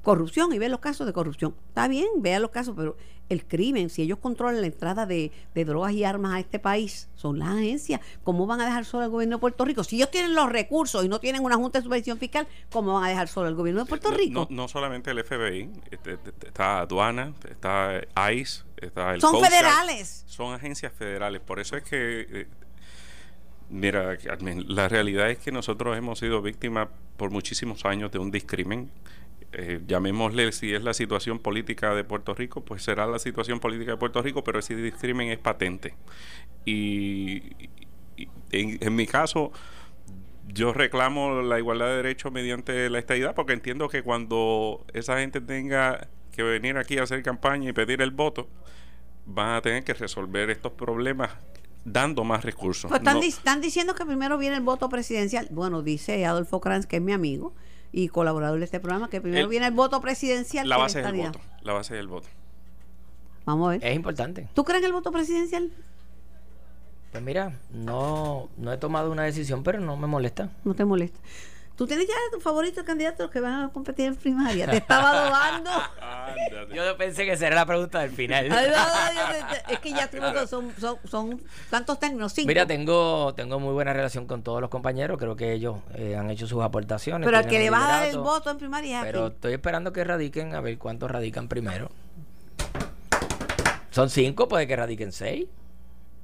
Corrupción y ve los casos de corrupción. Está bien, vea los casos, pero el crimen, si ellos controlan la entrada de, de drogas y armas a este país, son las agencias. ¿Cómo van a dejar solo al gobierno de Puerto Rico? Si ellos tienen los recursos y no tienen una junta de supervisión fiscal, ¿cómo van a dejar solo al gobierno de Puerto Rico? No, no solamente el FBI, este, este, está aduana, está ICE, está el son Coast federales. Son agencias federales. Por eso es que, eh, mira, Carmen, la realidad es que nosotros hemos sido víctimas por muchísimos años de un discrimen. Eh, llamémosle si es la situación política de Puerto Rico, pues será la situación política de Puerto Rico, pero ese discrimen es patente. Y, y en, en mi caso, yo reclamo la igualdad de derechos mediante la estadidad porque entiendo que cuando esa gente tenga que venir aquí a hacer campaña y pedir el voto, van a tener que resolver estos problemas dando más recursos. Pues están, No- di- están diciendo que primero viene el voto presidencial. Bueno, dice Adolfo Kranz, que es mi amigo y colaborador de este programa, que primero El- viene el voto presidencial. la base es el voto. La base es el voto. Vamos a ver. Es importante. ¿Tú crees en el voto presidencial? Pues mira, no, no he tomado una decisión, pero no me molesta. No te molesta. Tú tienes ya tu favorito candidato que van a competir en primaria. Te estaba. Ándate. Yo pensé que será la pregunta del final. Ay, no, no, yo te- te- es que ya son, son, son ¿cuántos términos? Cinco. Mira, tengo, tengo muy buena relación con todos los compañeros. Creo que ellos eh, han hecho sus aportaciones. Pero al que le vas a dar el voto en primaria Pero estoy esperando que radiquen a ver cuántos radican primero. Son cinco, puede que radiquen seis.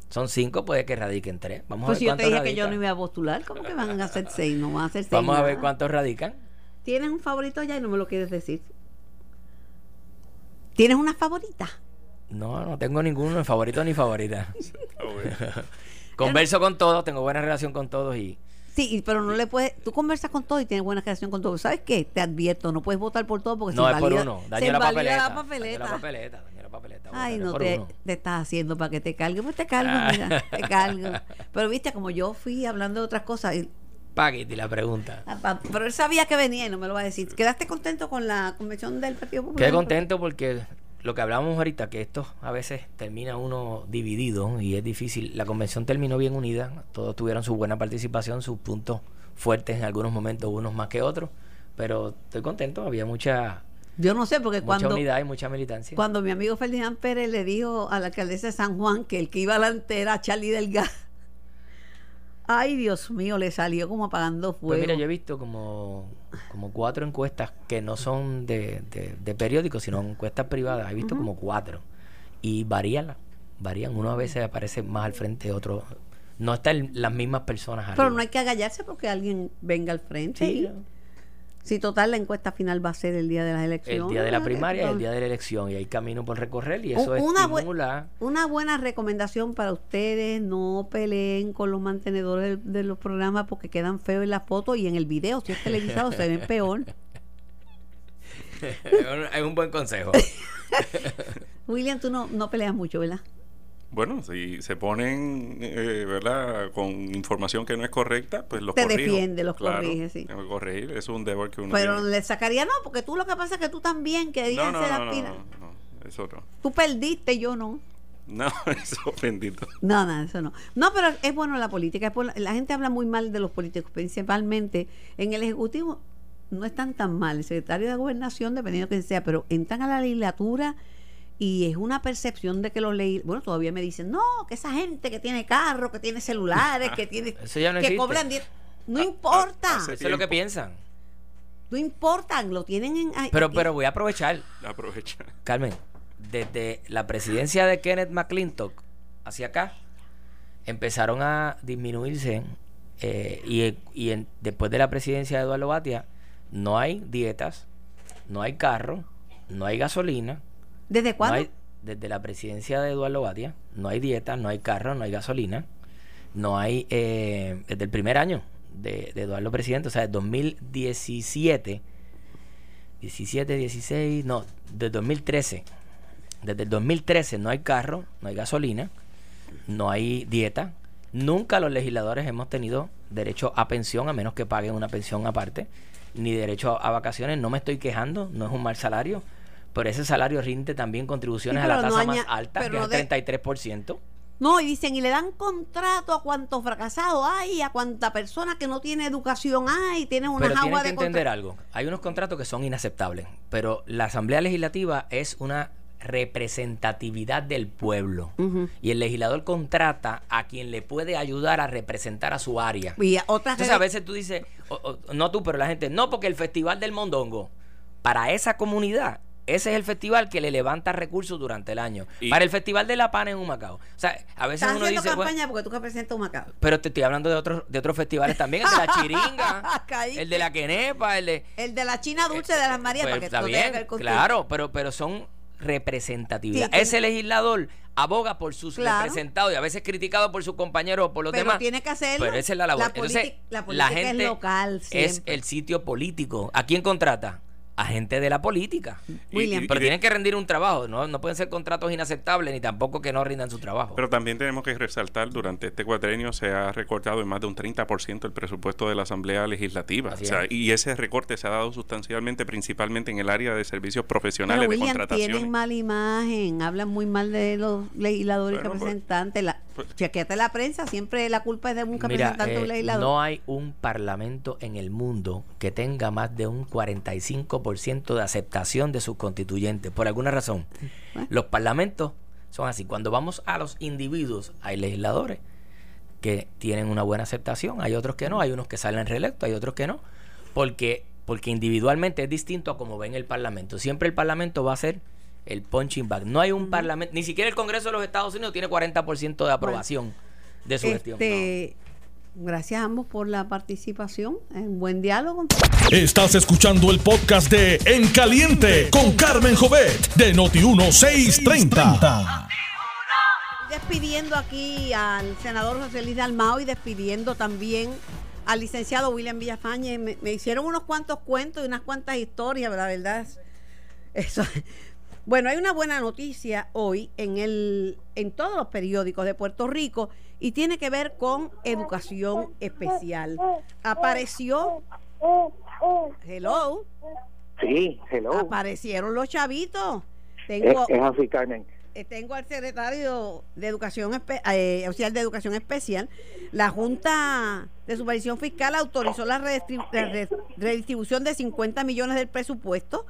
Son cinco, puede que radiquen tres. Vamos Pues a si ver yo te cuántos dije que yo no radican. iba a postular, ¿cómo que van a hacer seis? No van a hacer seis. Vamos a ver cuántos radican. ¿Tienes un favorito ya y no me lo quieres decir? ¿Tienes una favorita? No, no tengo ninguno, ni favorito ni favorita. Bueno. Converso con todos, tengo buena relación con todos y Sí, pero no le puedes. Tú conversas con todo y tienes buena relación con todo. ¿Sabes qué? Te advierto, no puedes votar por todo porque no se es por uno. se Daño la invalida papeleta. la Daño papeleta. la papeleta, daño la papeleta. Ay, no te, te estás haciendo para que te cargue. Pues te cargo, mira, te cargo. Pero viste, como yo fui hablando de otras cosas, y- Paquiti la pregunta. ah, pero él sabía que venía y no me lo va a decir. ¿Quedaste contento con la convención del Partido Popular? Quedé contento porque lo que hablábamos ahorita, que esto a veces termina uno dividido y es difícil. La convención terminó bien unida, todos tuvieron su buena participación, sus puntos fuertes en algunos momentos, unos más que otros, pero estoy contento, había mucha, Yo no sé, porque mucha cuando, unidad y mucha militancia. cuando mi amigo Ferdinand Pérez le dijo a la alcaldesa de San Juan que el que iba adelante era Charlie Delgado. Ay, Dios mío, le salió como apagando fuego. Pues mira, yo he visto como, como cuatro encuestas que no son de, de, de periódicos, sino encuestas privadas. He visto como cuatro. Y varían, varían. Uno a veces aparece más al frente, otro... No están las mismas personas Pero arriba. no hay que agallarse porque alguien venga al frente. Sí, y- Si total la encuesta final va a ser el día de las elecciones. el día de la primaria y el día de la elección. Y hay camino por recorrer y eso Un- una bu- estimula... Una buena recomendación para ustedes, no peleen con los mantenedores de, de los programas porque quedan feos en la foto y en el video, si es televisado, se ven peor. es un buen consejo. William, tú no, no peleas mucho, ¿verdad? Bueno, si se ponen, eh, ¿verdad? Con información que no es correcta, pues los Te corrijo. defiende, los Claro, corrige, sí. tengo que corregir, eso es un deber que uno Pero tiene. le sacaría, no, porque tú lo que pasa es que tú también, que No, no, no, no, no, eso no. Tú perdiste, yo no. No, eso bendito. No, no, eso no. No, pero es bueno la política. es bueno- la gente habla muy mal de los políticos, principalmente en el Ejecutivo. No están tan mal. El secretario de Gobernación, dependiendo de quién sea, pero entran a la legislatura y es una percepción de que los leí Bueno, todavía me dicen, no, que esa gente que tiene carro, que tiene celulares, que tiene. Eso ya no que existe. cobran. die- No Ah, importa. hace- Eso es lo que piensan. No importa. Lo tienen en. Pero, aquí. pero voy a aprovechar Aprovecha. Carmen, desde la presidencia de Kenneth McClintock hacia acá, empezaron a disminuirse eh, y, y en- después de la presidencia de Eduardo Batia, no hay dietas, no hay carro, no hay gasolina. ¿Desde no cuándo? hay- desde la presidencia de Eduardo Batia, no hay dietas, no hay carro, no hay gasolina, no hay, eh, desde el primer año de, de Eduardo presidente, o sea, de 2017, 17, 16, no, de 2013. Desde el 2013 no hay carro, no hay gasolina, no hay dieta. Nunca los legisladores hemos tenido derecho a pensión, a menos que paguen una pensión aparte, ni derecho a, a vacaciones. No me estoy quejando, no es un mal salario, pero ese salario rinde también contribuciones Sí, a la no tasa más alta, pero que es el 33%. No, y dicen, y le dan contrato a cuántos fracasados hay, a cuánta persona que no tiene educación hay, tiene unas Pero que de contra- entender algo. Hay unos contratos que son inaceptables, pero la Asamblea Legislativa es una representatividad del pueblo. Y el legislador contrata a quien le puede ayudar a representar a su área. Y a otras Entonces a veces tú dices, o- o- no tú, pero la gente, no, porque el Festival del Mondongo, para esa comunidad, ese es el festival que le levanta recursos durante el año. Y- para el Festival de La Pana en Humacao. O sea, a veces Estás uno haciendo dice, campaña bueno, porque tú representas un macabro. pero te estoy hablando de otros de otros festivales también, el de la chiringa, el de la quenepa, el de El de la China dulce de las Marías, pues, para que está bien, contigo. claro, pero, pero son representatividad. Sí, que- Ese legislador aboga por sus Claro. representados y a veces criticado por sus compañeros o por los Pero demás. tiene que hacerlo. Pero esa es la labor. La Entonces, política- la la política es gente local es el sitio político. ¿A quién contrata? Agente de la política. William. pero tienen que rendir un trabajo, ¿no? no pueden ser contratos inaceptables ni tampoco que no rindan su trabajo. Pero también tenemos que resaltar, durante este cuatrenio se ha recortado en más de un 30% el presupuesto de la Asamblea Legislativa. O sea, es. y ese recorte se ha dado sustancialmente, principalmente en el área de servicios profesionales Pero de William, contratación. tienen mala imagen, hablan muy mal de los legisladores y Bueno, pues- representantes. La, pues- chequete la prensa, siempre la culpa es de un Mira, representante o un eh, legislador. no hay un parlamento en el mundo que tenga más de un 45% de aceptación de sus constituyentes, por alguna razón. Bueno. Los parlamentos son así. Cuando vamos a los individuos, hay legisladores que tienen una buena aceptación, hay otros que no, hay unos que salen reelectos, hay otros que no, porque, porque individualmente es distinto a como ven el parlamento. Siempre el parlamento va a ser el punching bag. No hay un parlamento, ni siquiera el Congreso de los Estados Unidos tiene 40% de aprobación de su gestión. Este, Gracias a ambos por la participación. En buen diálogo. Estás escuchando el podcast de En Caliente con Carmen Jovet de Noti1630. Despidiendo aquí al senador José Luis Dalmao y despidiendo también al licenciado William Villafañe. Me, me hicieron unos cuantos cuentos y unas cuantas historias, la verdad. es- Eso. Bueno, hay una buena noticia hoy en el en todos los periódicos de Puerto Rico y tiene que ver con educación especial. Apareció Hello, Sí, hello. aparecieron los chavitos. Es, Tengo es así, Carmen. eh, tengo al secretario de Educación eh, Auxiliar de Educación Especial. La Junta de Supervisión Fiscal autorizó la, redistribu- la re- redistribución de 50 millones del presupuesto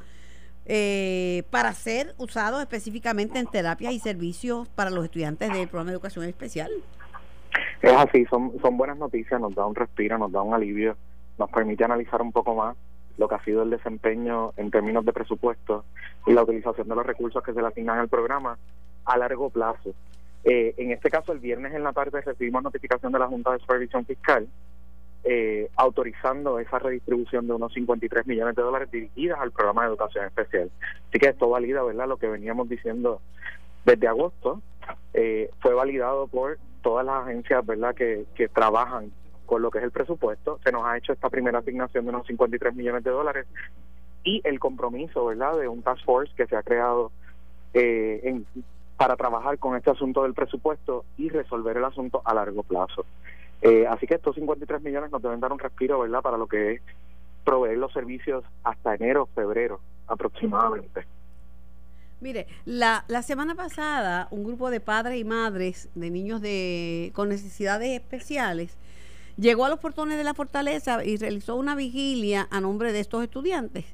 eh, para ser usados específicamente en terapias y servicios para los estudiantes del programa de educación especial. Es así, son, son buenas noticias, nos da un respiro, nos da un alivio, nos permite analizar un poco más lo que ha sido el desempeño en términos de presupuesto y la utilización de los recursos que se le asignan al programa a largo plazo. Eh, en este caso, el viernes en la tarde recibimos notificación de la Junta de Supervisión Fiscal eh, autorizando esa redistribución de unos 53 millones de dólares dirigidas al programa de educación especial. Así que esto valida, ¿verdad?, lo que veníamos diciendo desde agosto. Eh, fue validado por todas las agencias, ¿verdad?, que, que trabajan con lo que es el presupuesto. Se nos ha hecho esta primera asignación de unos 53 millones de dólares y el compromiso, ¿verdad?, de un task force que se ha creado eh, en, para trabajar con este asunto del presupuesto y resolver el asunto a largo plazo. Eh, así que estos 53 millones nos deben dar un respiro, ¿verdad?, para lo que es proveer los servicios hasta enero, febrero aproximadamente. Mire, la, la semana pasada un grupo de padres y madres de niños de, con necesidades especiales llegó a los portones de la fortaleza y realizó una vigilia a nombre de estos estudiantes.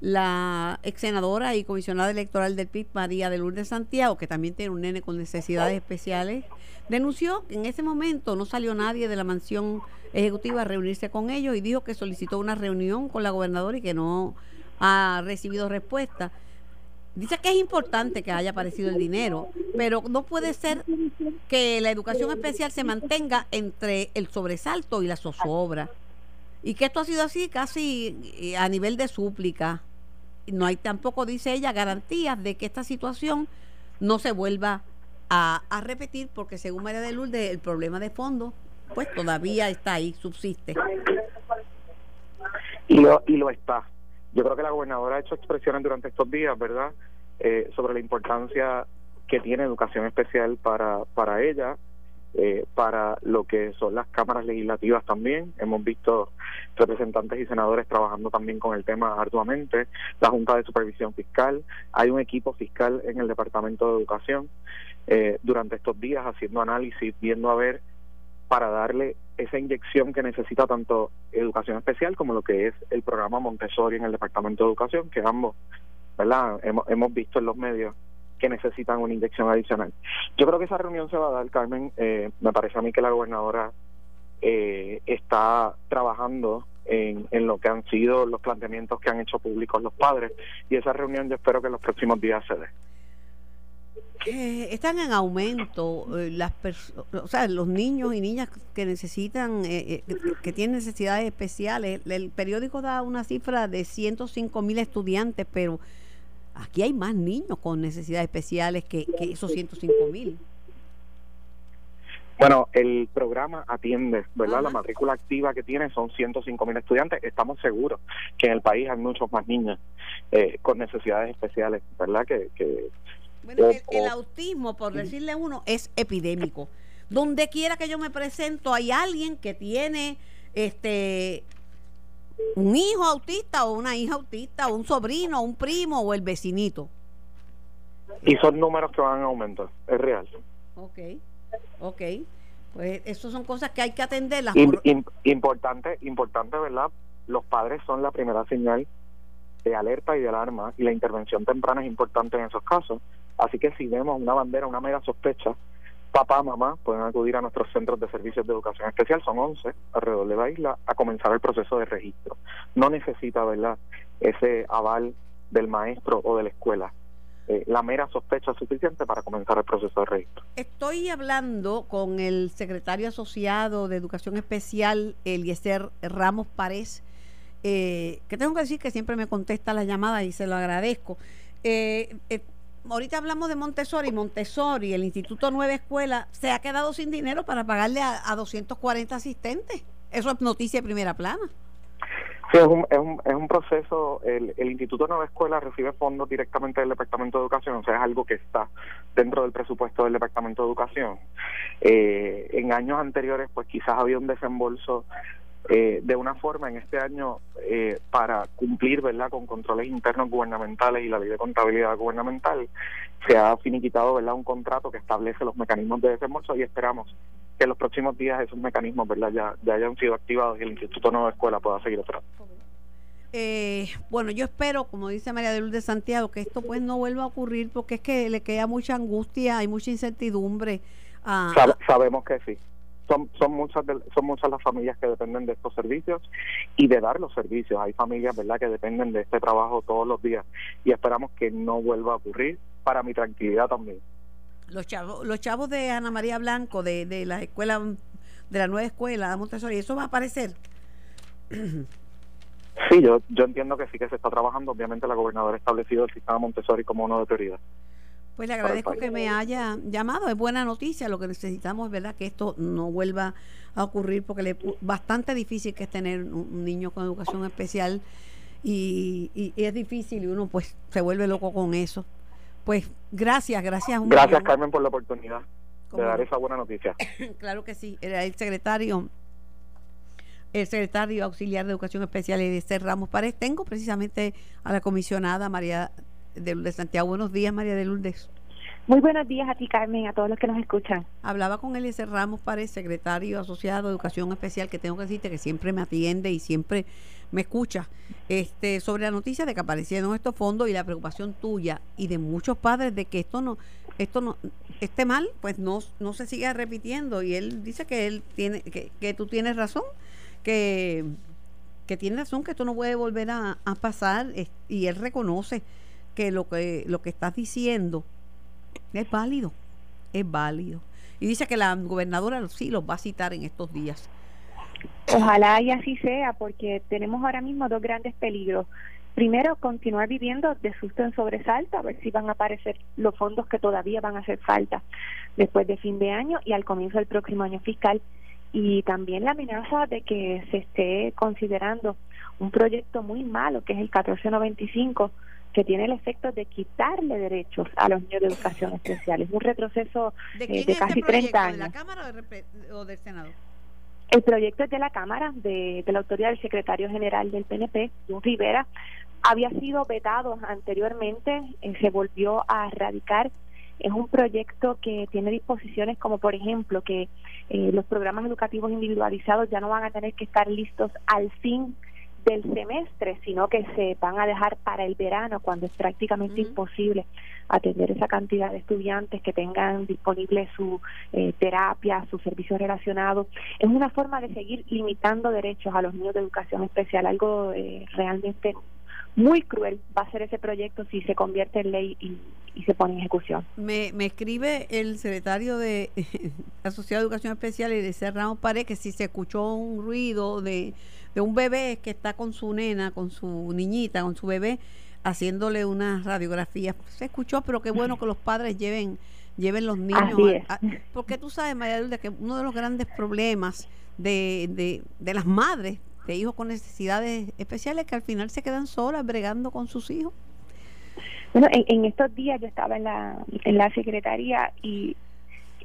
La ex senadora y comisionada electoral del PIB, María de Lourdes Santiago, que también tiene un nene con necesidades especiales, denunció que en ese momento no salió nadie de la mansión ejecutiva a reunirse con ellos y dijo que solicitó una reunión con la gobernadora y que no ha recibido respuesta. Dice que es importante que haya aparecido el dinero, pero no puede ser que la educación especial se mantenga entre el sobresalto y la zozobra. Y que esto ha sido así casi eh, a nivel de súplica. No hay tampoco, dice ella, garantías de que esta situación no se vuelva a, a repetir, porque según María de Lourdes, el problema de fondo, pues todavía está ahí, subsiste. y lo, y lo está. Yo creo que la gobernadora ha hecho expresiones durante estos días, ¿verdad?, eh, sobre la importancia que tiene educación especial para, para ella, eh, para lo que son las cámaras legislativas también. Hemos visto representantes y senadores trabajando también con el tema arduamente, la Junta de Supervisión Fiscal, hay un equipo fiscal en el Departamento de Educación eh, durante estos días haciendo análisis, viendo a ver para darle esa inyección que necesita tanto educación especial como lo que es el programa Montessori en el Departamento de Educación, que ambos, ¿verdad? Hemos, hemos visto en los medios que necesitan una inyección adicional. Yo creo que esa reunión se va a dar, Carmen. Eh, me parece a mí que la gobernadora eh, está trabajando en, en lo que han sido los planteamientos que han hecho públicos los padres y esa reunión yo espero que en los próximos días se dé. Eh, están en aumento eh, las o sea, los niños y niñas que necesitan, eh, eh, que tienen necesidades especiales. El periódico da una cifra de 105 mil estudiantes, pero aquí hay más niños con necesidades especiales que, que esos 105 mil. Bueno, el programa atiende, ¿verdad? La matrícula activa que tiene son 105 mil estudiantes. Estamos seguros que en el país hay muchos más niños eh, con necesidades especiales, ¿verdad? Que, que bueno, el, autismo, por decirle uno, es epidémico. Donde quiera que yo me presento, hay alguien que tiene este un hijo autista o una hija autista, o un sobrino, un primo o el vecinito. Y son números que van a aumentar, es real. Ok, ok. Pues eso son cosas que hay que atenderlas. importante, importante, ¿verdad? Los padres son la primera señal de alerta y de alarma y la intervención temprana es importante en esos casos. Así que si vemos una bandera, una mera sospecha, papá, mamá pueden acudir a nuestros centros de servicios de educación especial, son 11 alrededor de la isla, a comenzar el proceso de registro. No necesita, ¿verdad?, ese aval del maestro o de la escuela. Eh, la mera sospecha es suficiente para comenzar el proceso de registro. Estoy hablando con el secretario asociado de Educación Especial, Eliezer Ramos Párez, eh, que tengo que decir que siempre me contesta la llamada y se lo agradezco. Eh, ahorita hablamos de Montessori, Montessori, el Instituto Nueva Escuela, se ha quedado sin dinero para pagarle a, 240 asistentes. Eso es noticia de primera plana. Sí, es un, es un, es un proceso, el, el Instituto Nueva Escuela recibe fondos directamente del Departamento de Educación, o sea, es algo que está dentro del presupuesto del Departamento de Educación. Eh, en años anteriores, pues quizás había un desembolso eh, de una forma en este año eh, para cumplir verdad con controles internos gubernamentales y la ley de contabilidad gubernamental se ha finiquitado verdad un contrato que establece los mecanismos de desembolso y esperamos que en los próximos días esos mecanismos verdad ya, ya hayan sido activados y el Instituto Nueva Escuela pueda seguir operando. Eh, bueno, yo espero, como dice María de Luz de Santiago, que esto pues no vuelva a ocurrir porque es que le queda mucha angustia, hay mucha incertidumbre. sabemos que sí son, son muchas son muchas las familias que dependen de estos servicios y de dar los servicios. Hay familias, ¿verdad?, que dependen de este trabajo todos los días y esperamos que no vuelva a ocurrir para mi tranquilidad también. Los chavos, los chavos de Ana María Blanco de, de la escuela de la nueva escuela de Montessori, ¿eso va a aparecer? Sí, yo, yo entiendo que sí que se está trabajando. Obviamente la gobernadora ha establecido el sistema Montessori como uno de prioridad. Pues le agradezco que me haya llamado. Es buena noticia. Lo que necesitamos es verdad que esto no vuelva a ocurrir porque le bastante difícil que es tener un niño con educación especial y, es difícil y uno pues se vuelve loco con eso. Pues gracias, gracias. gracias Carmen por la oportunidad de dar esa buena noticia. claro que sí. Era el secretario el secretario auxiliar de Educación Especial, Edith Ramos Párez. Tengo precisamente a la comisionada María de Lourdes Santiago. Buenos días, María de Lourdes. Muy buenos días a ti, Carmen, a todos los que nos escuchan. Hablaba con Eliezer Ramos Párez, secretario asociado de Educación Especial, que tengo que decirte que siempre me atiende y siempre me escucha este sobre la noticia de que aparecieron estos fondos y la preocupación tuya y de muchos padres de que esto no esto no esté mal, pues no, no se siga repitiendo. Y él dice que él tiene que, que tú tienes razón, que, que tiene razón, que esto no puede volver a, a pasar y él reconoce que lo que lo que estás diciendo es válido, es válido. Y dice que la gobernadora sí los va a citar en estos días. Ojalá y así sea, porque tenemos ahora mismo dos grandes peligros. Primero, continuar viviendo de susto en sobresalto, a ver si van a aparecer los fondos que todavía van a hacer falta después de fin de año y al comienzo del próximo año fiscal. Y también la amenaza de que se esté considerando un proyecto muy malo, que es el 1495, que tiene el efecto de quitarle derechos a los niños de educación especial. Es un retroceso de, eh, este casi 30 años. ¿De la Cámara o del Senado? El proyecto es de la Cámara, de, la autoridad del secretario general del PNP, Jun Rivera. Había sido vetado anteriormente, eh, se volvió a radicar. Es un proyecto que tiene disposiciones como, por ejemplo, que eh, los programas educativos individualizados ya no van a tener que estar listos al fin del semestre, sino que se van a dejar para el verano, cuando es prácticamente imposible atender esa cantidad de estudiantes que tengan disponible su eh, terapia, sus servicios relacionados. Es una forma de seguir limitando derechos a los niños de educación especial, algo eh, realmente muy cruel va a ser ese proyecto si se convierte en ley y, se pone en ejecución. Me, me escribe el secretario de Asociado de Educación Especial y de Ramos Pared que si se escuchó un ruido de de un bebé que está con su nena, con su niñita, con su bebé, haciéndole una radiografía. Se escuchó, pero qué bueno que los padres lleven lleven los niños. porque tú sabes, María Lourdes, que uno de los grandes problemas de, de, de las madres de hijos con necesidades especiales que al final se quedan solas bregando con sus hijos. Bueno, en, estos días yo estaba en la, en la secretaría y,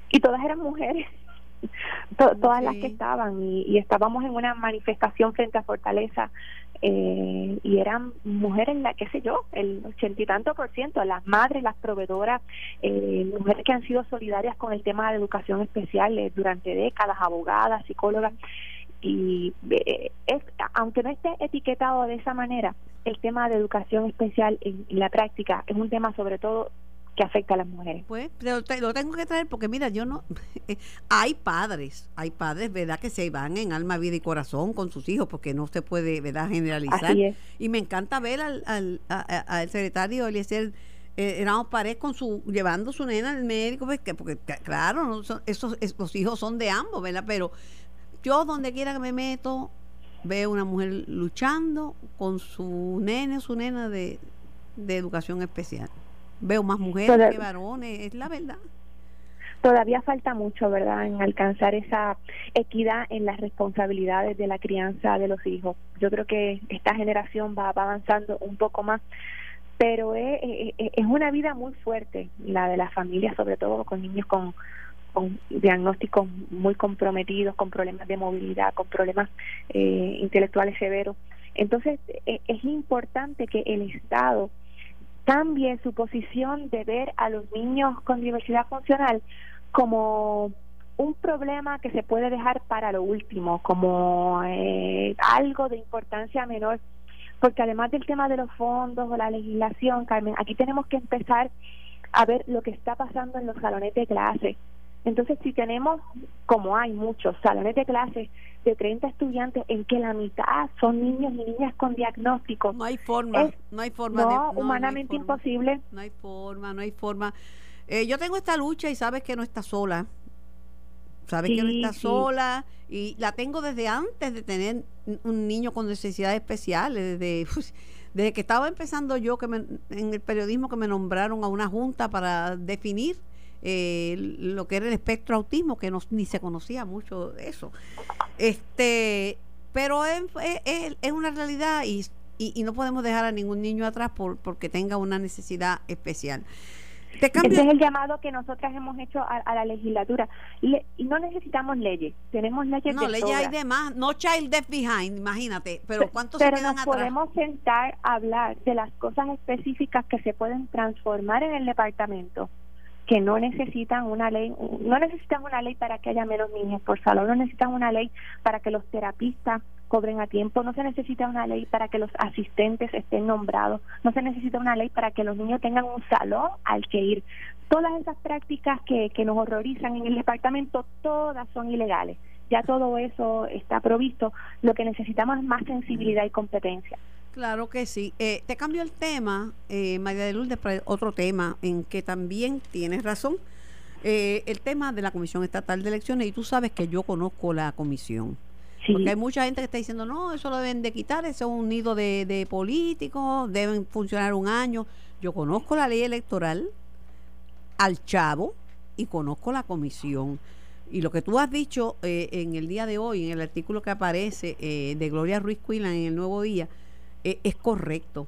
y todas eran mujeres, todas las que estaban y, estábamos en una manifestación frente a Fortaleza eh, y eran mujeres, la qué sé yo, el ochenta y tanto por ciento, las madres, las proveedoras, eh, mujeres que han sido solidarias con el tema de educación especial eh, durante décadas, abogadas, psicólogas y eh, es aunque no esté etiquetado de esa manera el tema de educación especial en, la práctica es un tema sobre todo que afecta a las mujeres. Pues lo, tengo que traer porque mira, yo no hay padres, hay padres, ¿verdad? que se van en alma, vida y corazón con sus hijos porque no se puede, ¿verdad? generalizar. Y me encanta ver al, al, al secretario Eliezer eh, éramos pared con su llevando su nena al médico pues, porque claro esos, los hijos son de ambos verdad pero yo donde quiera que me meto, veo una mujer luchando con su nene, su nena de, educación especial. Veo más mujeres que varones, es la verdad. Todavía falta mucho, ¿verdad?, en alcanzar esa equidad en las responsabilidades de la crianza de los hijos. Yo creo que esta generación va, avanzando un poco más, pero es, es una vida muy fuerte, la de las familias, sobre todo con niños con con diagnósticos muy comprometidos, con problemas de movilidad, con problemas eh, intelectuales severos. Entonces, e, es importante que el Estado cambie su posición de ver a los niños con diversidad funcional como un problema que se puede dejar para lo último, como eh, algo de importancia menor, porque además del tema de los fondos o la legislación, Carmen, aquí tenemos que empezar a ver lo que está pasando en los salones de clase. Entonces, si tenemos, como hay muchos salones de clases de 30 estudiantes en que la mitad son niños y niñas con diagnóstico, no hay forma, no hay forma, no, humanamente imposible. No hay forma, no hay forma. Eh, yo tengo esta lucha y sabes que no está sola. Sabes que no está sola y la tengo desde antes de tener un niño con necesidades especiales, desde, desde que estaba empezando yo que en el periodismo que me nombraron a una junta para definir eh, lo que era el espectro autismo, que no, ni se conocía mucho eso. Este, pero es, es, una realidad y, y, no podemos dejar a ningún niño atrás por, porque tenga una necesidad especial. Ese es el llamado que nosotras hemos hecho a, la legislatura. y no necesitamos leyes, tenemos leyes No, leyes hay de más, no child death behind, imagínate, pero ¿cuántos pero nos podemos sentar a hablar de las cosas específicas que se pueden transformar en el departamento que no necesitan una ley, no necesitan una ley para que haya menos niños por salón, no necesitan una ley para que los terapistas cobren a tiempo, no se necesita una ley para que los asistentes estén nombrados, no se necesita una ley para que los niños tengan un salón al que ir. Todas esas prácticas que, que nos horrorizan en el departamento, todas son ilegales. Ya todo eso está provisto. Lo que necesitamos es más sensibilidad y competencia. Claro que sí. Eh, te cambio el tema, eh, María de Lourdes, para otro tema en que también tienes razón. Eh, el tema de la Comisión Estatal de Elecciones, y tú sabes que yo conozco la comisión. Porque hay mucha gente que está diciendo, no, eso lo deben de quitar, eso es un nido de, de políticos, deben funcionar un año. Yo conozco la ley electoral al chavo y conozco la comisión. Y lo que tú has dicho eh, en el día de hoy, en el artículo que aparece de Gloria Ruiz Quillan en el Nuevo Día, e, es correcto.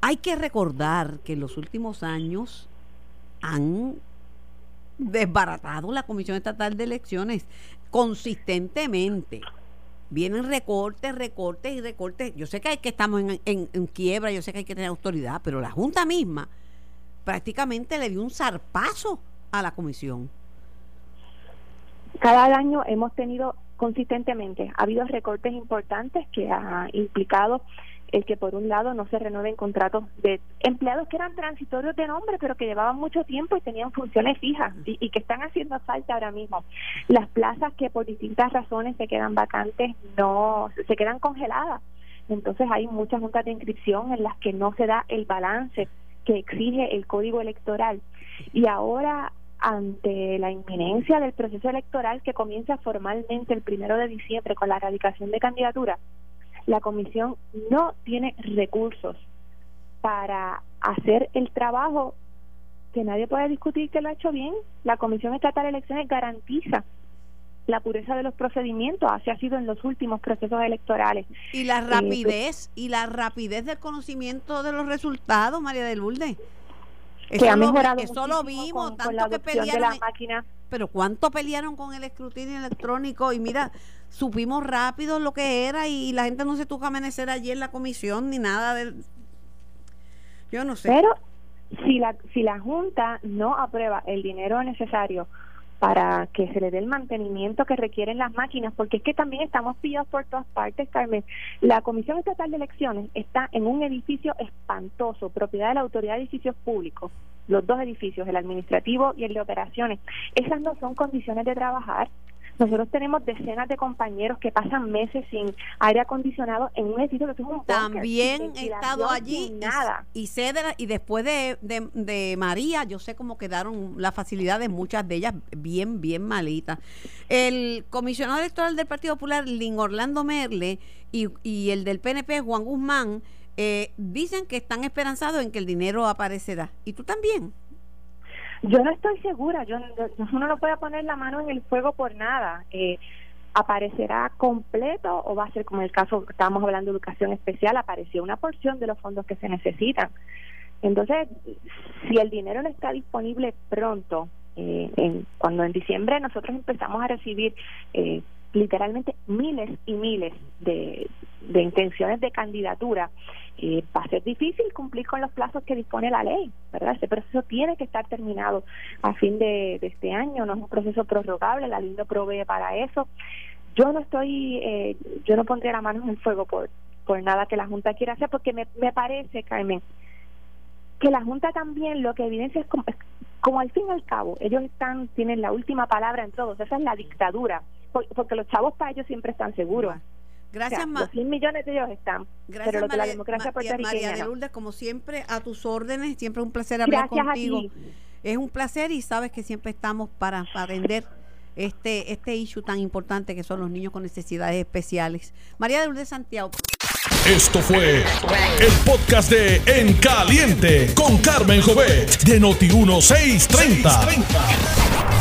Hay que recordar que en los últimos años han desbaratado la Comisión Estatal de Elecciones consistentemente. Vienen recortes, recortes y recortes. Yo sé que, hay que estamos en, quiebra, yo sé que hay que tener autoridad, pero la Junta misma prácticamente le dio un zarpazo a la comisión. Cada año hemos tenido consistentemente. Ha habido recortes importantes que ha implicado el que por un lado no se renueven contratos de empleados que eran transitorios de nombre pero que llevaban mucho tiempo y tenían funciones fijas y, que están haciendo falta ahora mismo. Las plazas que por distintas razones se quedan vacantes no se quedan congeladas. Entonces hay muchas juntas de inscripción en las que no se da el balance que exige el código electoral. Y ahora ante la inminencia del proceso electoral que comienza formalmente el primero de diciembre con la erradicación de candidatura, la comisión no tiene recursos para hacer el trabajo que nadie puede discutir que lo ha hecho bien. La Comisión Estatal de Elecciones garantiza la pureza de los procedimientos, así ha sido en los últimos procesos electorales. Y la eh, rapidez, y la rapidez del conocimiento de los resultados, María del Lourdes. Que ha mejorado eso lo vimos, tanto que pelearon. Pero cuánto pelearon con el escrutinio electrónico y mira, supimos rápido lo que era y la gente no se tuvo a amanecer allí en la comisión ni nada de yo no sé. Pero si la si la junta no aprueba el dinero necesario para que se le dé el mantenimiento que requieren las máquinas, porque es que también estamos pillados por todas partes, Carmen. La Comisión Estatal de Elecciones está en un edificio espantoso, propiedad de la Autoridad de Edificios Públicos, los dos edificios, el administrativo y el de operaciones. Esas no son condiciones de trabajar. Nosotros tenemos decenas de compañeros que pasan meses sin aire acondicionado en un edificio que es un También he estado allí nada. Y, y después de, de, María, yo sé cómo quedaron las facilidades, muchas de ellas bien, bien malitas. El comisionado electoral del Partido Popular, Lin Orlando Merle, y, y el del PNP, Juan Guzmán, eh, dicen que están esperanzados en que el dinero aparecerá. ¿Y tú también? Yo no estoy segura, yo, uno no puede poner la mano en el fuego por nada. Eh, ¿Aparecerá completo o va a ser como el caso estábamos hablando de educación especial? Apareció una porción de los fondos que se necesitan. Entonces, si el dinero no está disponible pronto, eh, en, cuando en diciembre nosotros empezamos a recibir eh, literalmente miles y miles de, intenciones de candidatura, eh, va a ser difícil cumplir con los plazos que dispone la ley, ¿verdad? Ese proceso tiene que estar terminado a fin de, este año, no es un proceso prorrogable, la ley no provee para eso. Yo no estoy, eh, yo no pondría la mano en el fuego por, por nada que la Junta quiera hacer, porque me, me parece, Carmen, que la Junta también lo que evidencia es como, como al fin y al cabo, ellos están, tienen la última palabra en todos, esa es la dictadura, porque los chavos para ellos siempre están seguros. Gracias, Los 100 millones de ellos están. Gracias, pero la democracia María de Lourdes, como siempre, a tus órdenes. Siempre es un placer hablar contigo. Es un placer y sabes que siempre estamos para, atender este, este issue tan importante que son los niños con necesidades especiales. María de Lourdes Santiago. Esto fue el podcast de En Caliente con Carmen Jovet de Noti1630.